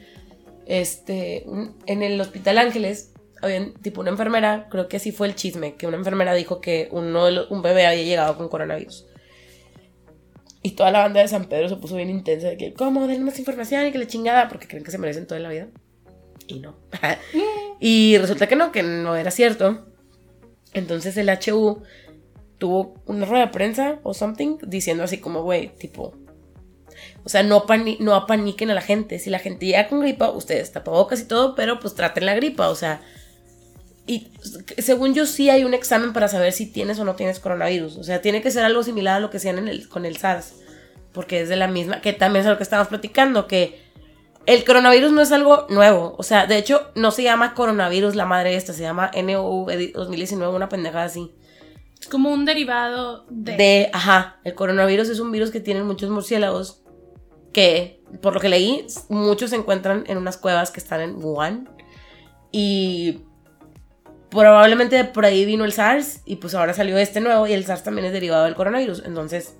este, en el Hospital Ángeles había tipo una enfermera, creo que así fue el chisme, que una enfermera dijo que uno, un bebé había llegado con coronavirus. Y toda la banda de San Pedro se puso bien intensa de que, ¿cómo? Den más información y que la chingada, porque creen que se merecen toda la vida. Y no. y resulta que no, que no era cierto. Entonces el HU tuvo una rueda de prensa o something diciendo así como, güey, tipo, o sea, no, no apaniquen a la gente. Si la gente llega con gripa, ustedes tapabocas y todo, pero pues traten la gripa, o sea. Y según yo sí hay un examen para saber si tienes o no tienes coronavirus. O sea, tiene que ser algo similar a lo que hacían en el, con el SARS. Porque es de la misma, que también es lo que estábamos platicando, que el coronavirus no es algo nuevo. O sea, de hecho, no se llama coronavirus la madre esta, se llama NOV 2019, una pendejada así. Es como un derivado de... De, ajá, el coronavirus es un virus que tienen muchos murciélagos que, por lo que leí, muchos se encuentran en unas cuevas que están en Wuhan. Y probablemente por ahí vino el SARS y pues ahora salió este nuevo y el SARS también es derivado del coronavirus. Entonces,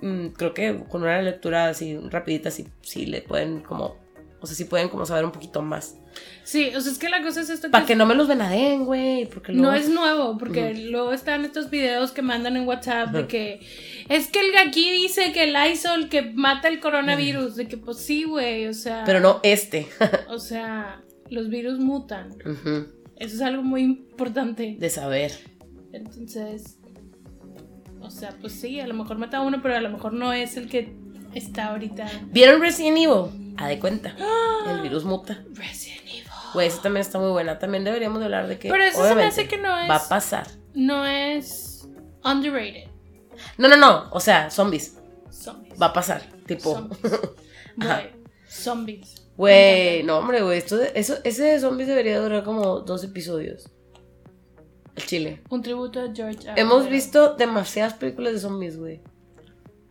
mm, creo que con una lectura así rapidita sí, sí le pueden como, o sea, sí pueden como saber un poquito más. Sí, o sea, es que la cosa es esto. Para que, no me los venadeen, güey. Porque No es nuevo, porque luego están estos videos que mandan en WhatsApp de que. Es que el aquí dice que el ISOL que mata el coronavirus. De que, pues sí, güey, o sea. Pero no este. o sea, los virus mutan. Eso es algo muy importante. De saber. Entonces. O sea, pues sí, a lo mejor mata a uno, pero a lo mejor no es el que está ahorita. ¿Vieron Resident Evil? A de cuenta. El virus muta. Resident Evil. Güey, esa también está muy buena. También deberíamos de hablar de que. Pero eso se me hace que no es. Va a pasar. No es underrated. No, no, no. O sea, zombies. Zombies. Va a pasar. Tipo. Zombies. zombies. Güey, no, hombre, güey. Esto eso, ese de zombies debería durar como dos episodios. El chile. Un tributo a George. Hemos visto demasiadas películas de zombies, güey.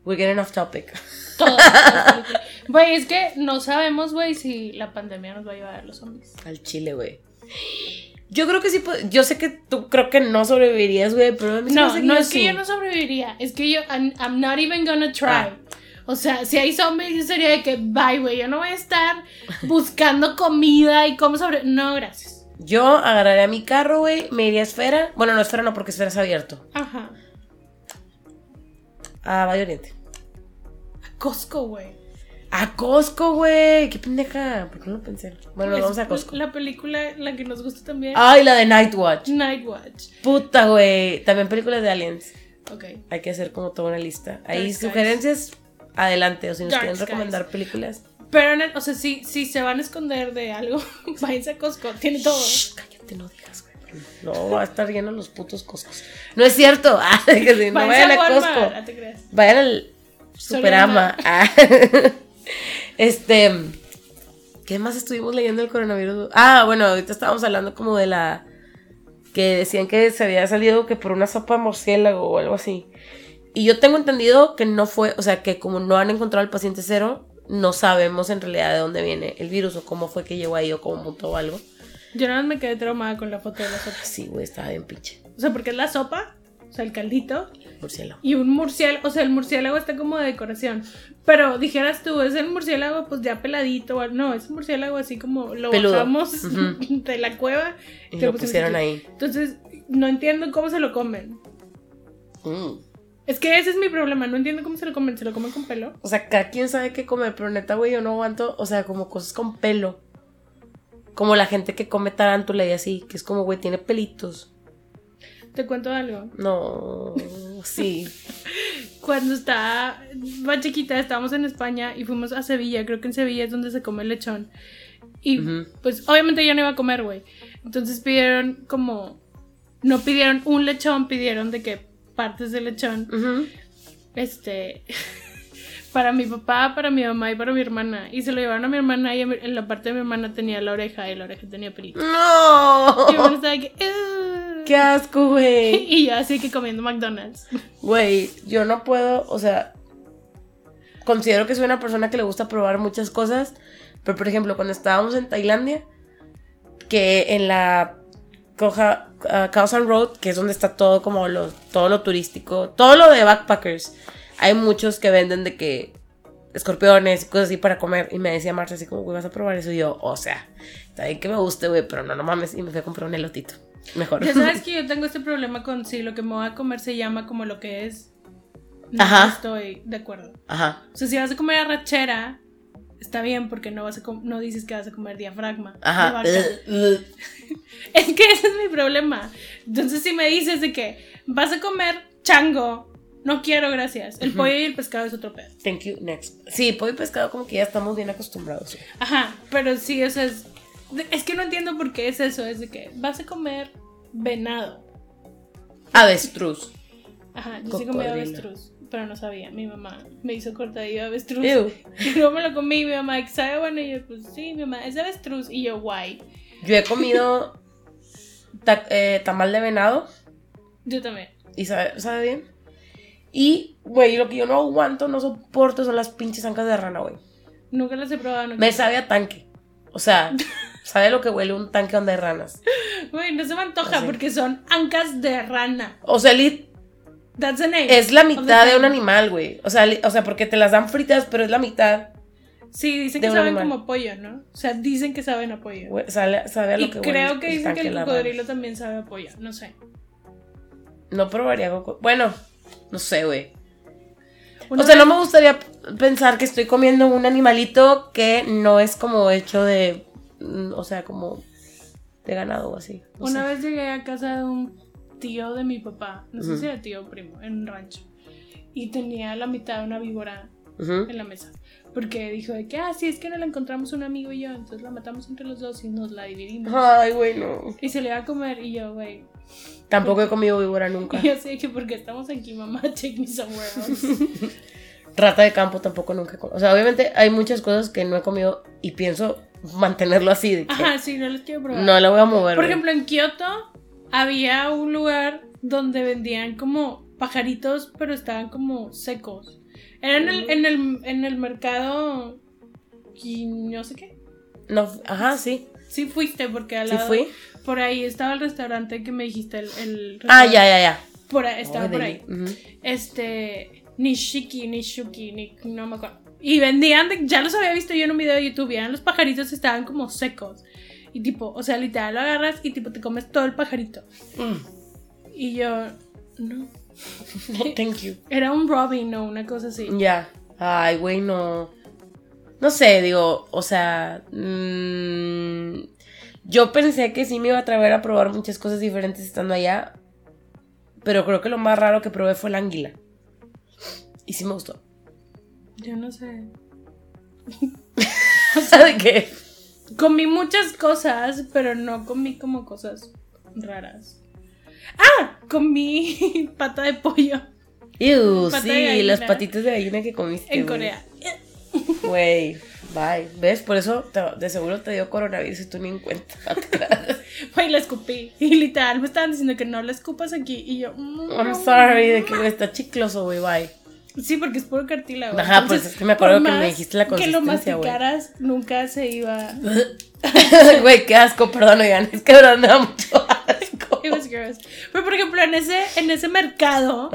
We're getting off topic. Güey, es que no sabemos, güey, si la pandemia nos va a llevar a los zombies. Al chile, güey. Yo creo que sí, yo sé que tú creo que no sobrevivirías, güey, pero a mí No, no es que yo no sobreviviría, es que yo, I'm, not even gonna try. Ah. O sea, si hay zombies, yo sería de que, bye, güey, yo no voy a estar buscando comida y cómo sobre... No, gracias. Yo agarraría mi carro, güey, me iría a Esfera. Bueno, no, Esfera no, porque Esfera es abierto. Ajá. A Valle Oriente. Costco, güey. A Costco, güey. Qué pendeja. ¿Por qué no lo pensé? Bueno, nos vamos a Costco. La película, la que nos gusta también. Ay, la de Night Watch. Night Watch. Puta, güey. También películas de aliens. Ok. Hay que hacer como toda una lista. Hay sugerencias, adelante. O si nos quieren recomendar películas. Pero, o sea, si, si se van a esconder de algo, váyanse a Costco. Tiene todo. cállate, no digas, güey. No va a estar lleno los putos Costcos. No es cierto. Ah, que no vayan a, Costco. No te creas. Vayan al Superama. Ah. este. ¿Qué más estuvimos leyendo del coronavirus? Ah, bueno, ahorita estábamos hablando como de la. Que decían que se había salido que por una sopa morciélago o algo así. Y yo tengo entendido que no fue, o sea, que como no han encontrado al paciente cero, no sabemos en realidad de dónde viene el virus o cómo fue que llegó ahí o cómo mutó o algo. Yo nada más me quedé traumada con la foto de la sopa. Sí, güey, estaba bien pinche. O sea, porque es la sopa, o sea, el caldito, Murciélago. Y un murciélago, o sea, el murciélago está como de decoración. Pero dijeras tú, es el murciélago pues ya peladito, no, es un murciélago así como lo bajamos de la cueva y lo pusieron ahí. Entonces, no entiendo cómo se lo comen. Mm. Es que ese es mi problema, no entiendo cómo se lo comen, se lo comen con pelo. O sea, cada quien sabe qué comer, pero neta, güey, yo no aguanto, o sea, como cosas con pelo. Como la gente que come tarántula y así, que es como, güey, tiene pelitos. ¿Te cuento algo? No, sí. Cuando estaba más chiquita, estábamos en España y fuimos a Sevilla. Creo que en Sevilla es donde se come el lechón. Y pues obviamente yo no iba a comer, güey. Entonces pidieron como... No pidieron un lechón, pidieron de que partes de lechón. Este... para mi papá, para mi mamá y para mi hermana. Y se lo llevaron a mi hermana y en la parte de mi hermana tenía la oreja y la oreja tenía pelito. ¡No! Y mi estaba que... ¡Qué asco, güey! Y yo así que comiendo McDonald's. Güey, yo no puedo, o sea, considero que soy una persona que le gusta probar muchas cosas, pero por ejemplo, cuando estábamos en Tailandia, que en la Coja, uh, Road, que es donde está todo como lo, todo lo turístico, todo lo de backpackers, hay muchos que venden de que escorpiones y cosas así para comer. Y me decía Marta así como, güey, ¿vas a probar eso? Y yo, o sea, está bien que me guste, güey, pero no, no mames. Y me fui a comprar un elotito. Mejor. Ya sabes que yo tengo este problema con si lo que me voy a comer se llama como lo que es. No Ajá. estoy de acuerdo. Ajá. O sea, si vas a comer arrachera, está bien porque no, vas a no dices que vas a comer diafragma. Ajá. es que ese es mi problema. Entonces, si me dices de que vas a comer chango, no quiero, gracias. El pollo y el pescado es otro pedo. Thank you, next. Sí, pollo y pescado como que ya estamos bien acostumbrados. Ajá, pero sí, o sea, es, es que no entiendo por qué es eso. Es de que vas a comer venado. Avestruz. Ajá, yo sí comí avestruz, pero no sabía. Mi mamá me hizo cortadillo de avestruz. Y luego me lo comí. Mi mamá, ¿sabe bueno? Y yo, pues sí, mi mamá, es avestruz. Y yo, guay. Yo he comido eh, tamal de venado. Yo también. ¿Y sabe, sabe bien? Y, güey, lo que yo no aguanto, no soporto son las pinches ancas de rana, güey. Nunca las he probado. me sabe a tanque. O sea, sabe lo que huele un tanque donde hay ranas. Güey, no se me antoja porque son ancas de rana. O sea, That's Es la mitad de un animal, güey. O sea, o sea, porque te las dan fritas, pero es la mitad. Sí, dicen que saben como pollo, ¿no? O sea, dicen que saben a pollo. sabe, a lo y creo que dicen que el cocodrilo también sabe a pollo, no sé. No probaría cocodrilo. Bueno, no sé, güey. O sea, no me gustaría pensar que estoy comiendo un animalito que no es como hecho de. Mm, o sea, como de ganado o así. una vez llegué a casa de un tío de mi papá, no sé si era tío o primo, en un rancho. Y tenía la mitad de una víbora en la mesa. Porque dijo de que, ah, sí, es que no la encontramos un amigo y yo, entonces la matamos entre los dos y nos la dividimos. Ay, güey, no. Y se le iba a comer y yo, güey, Tampoco he comido víbora nunca. Yo sé que porque estamos aquí, mamá, take me somewhere Rata de campo tampoco nunca he comido. O sea, obviamente hay muchas cosas que no he comido y pienso mantenerlo así. Ajá, sí, no les quiero probar. No la voy a mover. Por ejemplo, en Kioto había un lugar donde vendían como pajaritos, pero estaban como secos. Era en el, en el, en el mercado. no sé qué. No, ajá, sí. Sí fuiste porque al lado. Sí fui. Por ahí estaba el restaurante que me dijiste, el... ah, ya, ya, ya. Por ahí, estaba por ahí. Este, Nishiki, Nishuki, ni, no me acuerdo. Y vendían, ya los había visto yo en un video de YouTube, eran los pajaritos estaban como secos. Y tipo, o sea, literal lo agarras y tipo te comes todo el pajarito. Mm. Y yo, no. No, thank you. Era un Robin o una cosa así. Ya. Ay, güey, no. No sé, digo, o sea. Mmm, yo pensé que sí me iba a atrever a probar muchas cosas diferentes estando allá. Pero creo que lo más raro que probé fue la anguila. Y sí me gustó. Yo no sé. ¿Sabe qué? Comí muchas cosas, pero no comí como cosas raras. ¡Ah! Comí pata de pollo. Ew, sí, las patitas de gallina que comiste. En Corea. Güey. Bye. ¿Ves? Por eso de seguro te dio coronavirus y tú ni en cuenta. Güey, la escupí. Y literal me estaban diciendo que no la escupas aquí. Y yo, mm, I'm sorry, de que está chicloso, güey, bye. Sí, porque es puro cartílago. Ajá, pues es que me acuerdo que me dijiste la consistencia, Que lo masticaras, nunca se iba. Güey, qué asco, perdón, oigan. Es que verdad me da mucho asco. It was gross. Pero por ejemplo, en ese, en ese mercado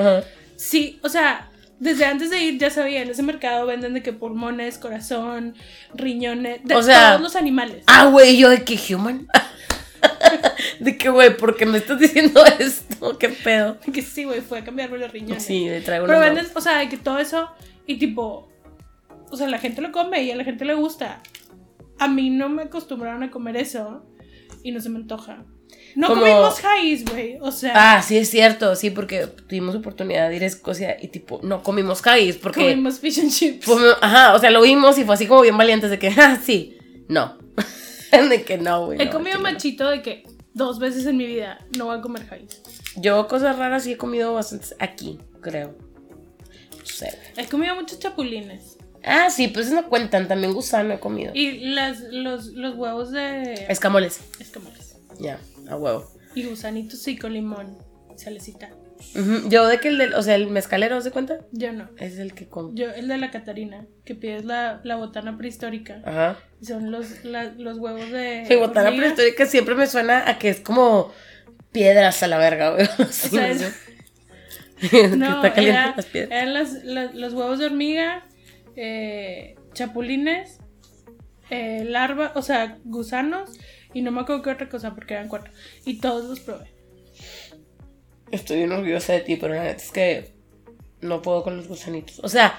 sí, o sea, desde antes de ir ya sabía, en ese mercado venden de que pulmones, corazón, riñones, de O sea- todos los animales. Ah, güey, yo de que human. de que, güey, ¿por qué me estás diciendo esto? ¿Qué pedo? Que sí, güey, fue a cambiarme los riñones. Sí, le traigo Pero venden, o sea, que todo eso y tipo, o sea, la gente lo come y a la gente le gusta. A mí no me acostumbraron a comer eso y no se me antoja. No Como- comimos jaís, güey, o sea, Ah, sí, es cierto, sí, porque tuvimos oportunidad de ir a Escocia y, tipo, no comimos haggis porque. comimos fish and chips. Ajá, o sea, lo vimos y fue así como bien valientes de que, ah, sí, no. de que no, güey. He no, comido no. machito de que dos veces en mi vida no voy a comer jaís. Yo cosas raras sí he comido bastantes aquí, creo. No sé. He comido muchos chapulines. Ah, sí, pues no cuentan, también gusano he comido. Y las, los, los huevos de Escamoles. escamoles. Ya, a huevo. Y gusanitos sí con limón. Salecita. Yo de que el del, o sea, el mezcalero, ¿se cuenta? Yo no. Es el que como. Yo, el de la Catarina, que pides la, la botana prehistórica. Ajá. Son los, la- los huevos de. Sí, botana hormiga. prehistórica siempre me suena a que es como piedras a la verga, güey. Sí, sea, no es- sé. Que No, está caliente era- las piedras. eran las- las- los huevos de hormiga, eh, chapulines, eh, larva, o sea, gusanos, y no me acuerdo qué otra cosa porque eran cuatro. Y todos los probé. Estoy bien orgullosa de ti, pero la neta es que no puedo con los gusanitos. O sea,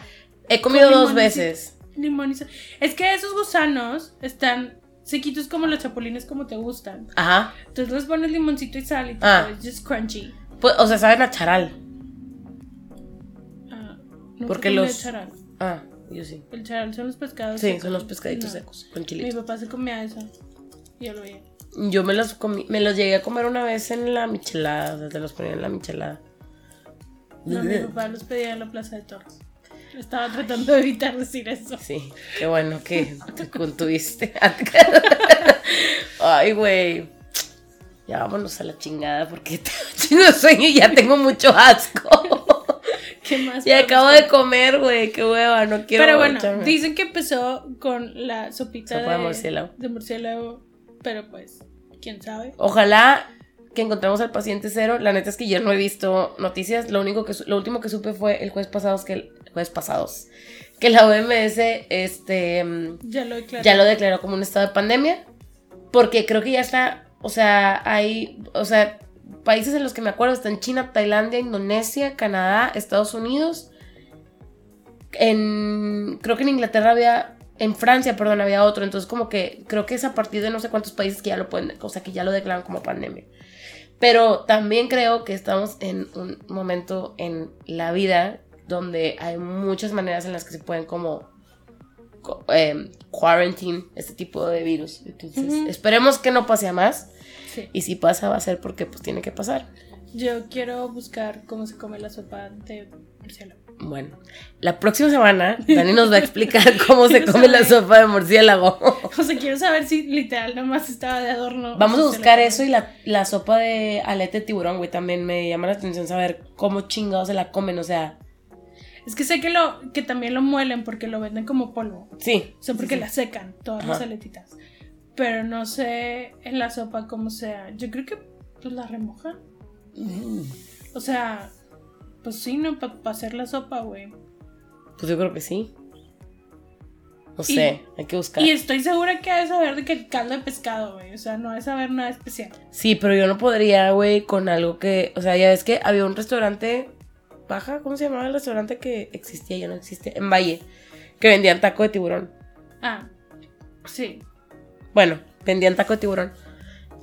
he comido dos veces. Limón y sal. Es que esos gusanos están sequitos como los chapulines como te gustan. Ajá. Entonces les pones limoncito y sal y todo, Ah. es just crunchy. Pues, o sea, saben a charal. Ah, no Porque los- charal. Ah, yo sí. El charal son los pescados. Sí, secos. son los pescaditos No. secos, con Mi chilitos. papá se comía eso. Y yo lo veía. Yo me los comí, me los llegué a comer una vez en la michelada, o sea, te los ponía en la michelada. No, mi papá los pedía en la plaza de toros. Estaba tratando de evitar decir eso. Sí, qué bueno que te contuviste. Ay, güey. Ya vámonos a la chingada porque tengo de sueño y ya tengo mucho asco. ¿Qué más? Podemos acabo de comer, güey, qué hueva, no quiero Pero bueno, echarme. dicen que empezó con la sopita Sopa de murciélago. de murciélago, pero pues, quién sabe. Ojalá que encontremos al paciente cero. La neta es que yo no he visto noticias. Lo único que lo último que supe fue el jueves pasado que el jueves pasados que la OMS este mm, Ya lo declaré. ya lo declaró como un estado de pandemia. Porque creo que ya está, o sea, hay, o sea, países en los que me acuerdo están China, Tailandia, Indonesia, Canadá, Estados Unidos. En, creo que en Inglaterra había, en Francia, perdón, había otro. Entonces como que creo que es a partir de no sé cuántos países que ya lo pueden, o sea, que ya lo declaran como pandemia. Pero también creo que estamos en un momento en la vida donde hay muchas maneras en las que se pueden como co- em, quarantine este tipo de virus. Entonces, esperemos que no pase a más. Sí. Y si pasa, va a ser porque pues tiene que pasar. Yo quiero buscar cómo se come la sopa de murciélago. Bueno, la próxima semana Dani nos va a explicar cómo se come la sopa de murciélago. O sea, quiero saber si literal nomás estaba de adorno. Vamos a buscar eso y la, la sopa de alete de tiburón, güey. También me llama la atención saber cómo chingados se la comen. O sea, Es que sé que lo que también lo muelen porque lo venden como polvo. sí. O sea, porque sí, la secan todas Ajá. las aletitas. Pero no sé en la sopa cómo sea. Yo creo que pues la remojan. Mm, O sea, pues sí, ¿no? Para hacer la sopa, güey. Pues yo creo que sí. No Y- sé, hay que buscar. Y estoy segura que ha de saber de que caldo de pescado, güey. O sea, no ha de saber nada especial. Sí, pero yo no podría, güey, con algo que. O sea, ya ves que había un restaurante. Baja, ¿cómo se llamaba el restaurante que existía? Ya no existe. En Valle. Que vendían taco de tiburón. Ah, sí. Bueno, vendían taco de tiburón.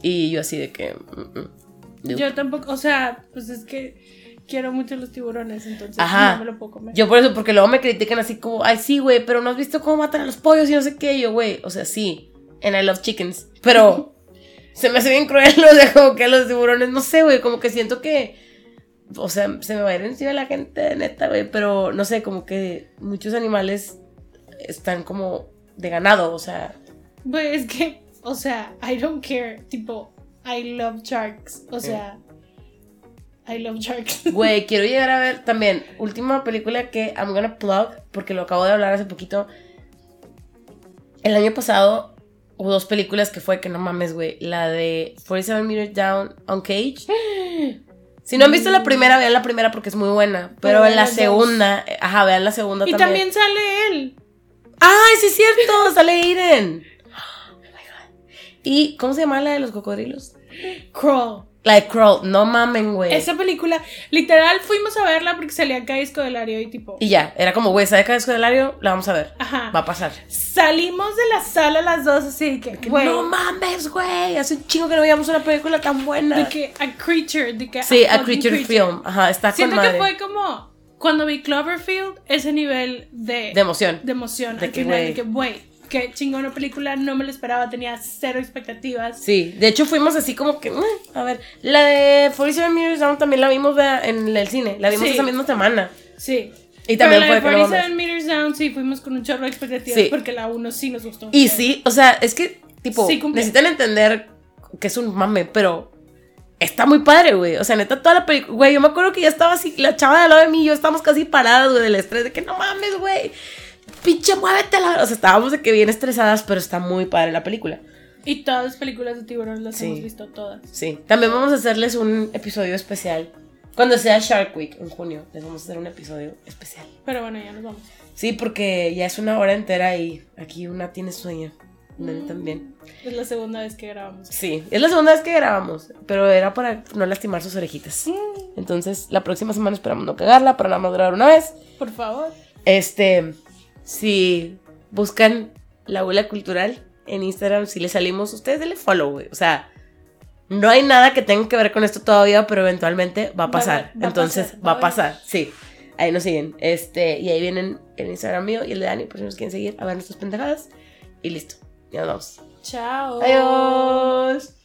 Y yo así de que. mm, mm, Yo tampoco, o sea, pues es que quiero mucho los tiburones, entonces Ajá. no me lo puedo comer. Yo por eso, porque luego me critican así como, ay, sí, güey, pero no has visto cómo matan a los pollos y no sé qué. Y yo, güey, o sea, sí, and I love chickens, pero se me hace bien cruel, o sea, como que a los tiburones, no sé, güey, como que siento que, o sea, se me va a ir encima la gente, neta, güey, pero no sé, como que muchos animales están como de ganado, o sea, Güey, es que, o sea, I don't care. Tipo, I love sharks. O sea, I love sharks. Güey, quiero llegar a ver también, última película que I'm gonna plug, porque lo acabo de hablar hace poquito. El año pasado hubo dos películas que fue que no mames, güey. La de 47 Meters Down on Cage. Si no han visto la primera, vean la primera porque es muy buena. Pero, en la segunda, ajá, vean la segunda y también. Y también sale él. ¡Ay, sí es cierto! sale Irene. ¿Y cómo se llama la de los cocodrilos? Crawl. La de Crawl, no mamen, güey. Esa película, literal, fuimos a verla porque salía Caes Escodelario y tipo. Y ya, era como, güey, ¿sabe Caes Escodelario? La vamos a ver. Ajá. Va a pasar. Salimos de la sala las dos así que, güey. No mames, güey. Hace un chingo que no veíamos una película tan buena. De que A Creature, de que. Sí, A, creature, Film. Ajá, está Siento con que fue como. Cuando vi Cloverfield, ese nivel de. De emoción. De emoción. De al que, final, güey. de que, güey qué chingona película, no me lo esperaba, tenía cero expectativas. Sí, de hecho fuimos así como que, a ver, la de 47 Meters Down también la vimos en el cine, la vimos esa misma semana. Sí. Y también Pero la fue de que 47 Meters Down sí fuimos con un chorro de expectativas Sí. porque la uno sí nos gustó. Y sí, o sea, es que, tipo, Sí, necesitan entender que es un mame, pero está muy padre, güey. O sea, neta, toda la película, güey, yo me acuerdo que ya estaba así, la chava de al lado de mí y yo estábamos casi paradas, güey, del estrés, de que no mames, güey. Pinche, muévete la... O sea, estábamos de que bien estresadas, pero está muy padre la película. Y todas las películas de tiburón las Sí. hemos visto todas. Sí. También vamos a hacerles un episodio especial. Cuando sea Shark Week, en junio, les vamos a hacer un episodio especial. Pero bueno, ya nos vamos. Sí, porque ya es una hora entera y aquí una tiene sueño. Nene también. Es la segunda vez que grabamos. Sí, es la segunda vez que grabamos, pero era para no lastimar sus orejitas. Entonces, la próxima semana esperamos no cagarla para nada más grabar una vez. Por favor. Este, si buscan la aula cultural en Instagram, si le salimos, ustedes denle follow, güey. O sea, no hay nada que tenga que ver con esto todavía, pero eventualmente va a pasar. va Entonces, pasar, va a va a pasar, sí. Ahí nos siguen. Este, y ahí vienen el Instagram mío y el de Dani, por si nos quieren seguir, a ver nuestras pendejadas. Y listo. Ya nos vamos. Chao. Adiós.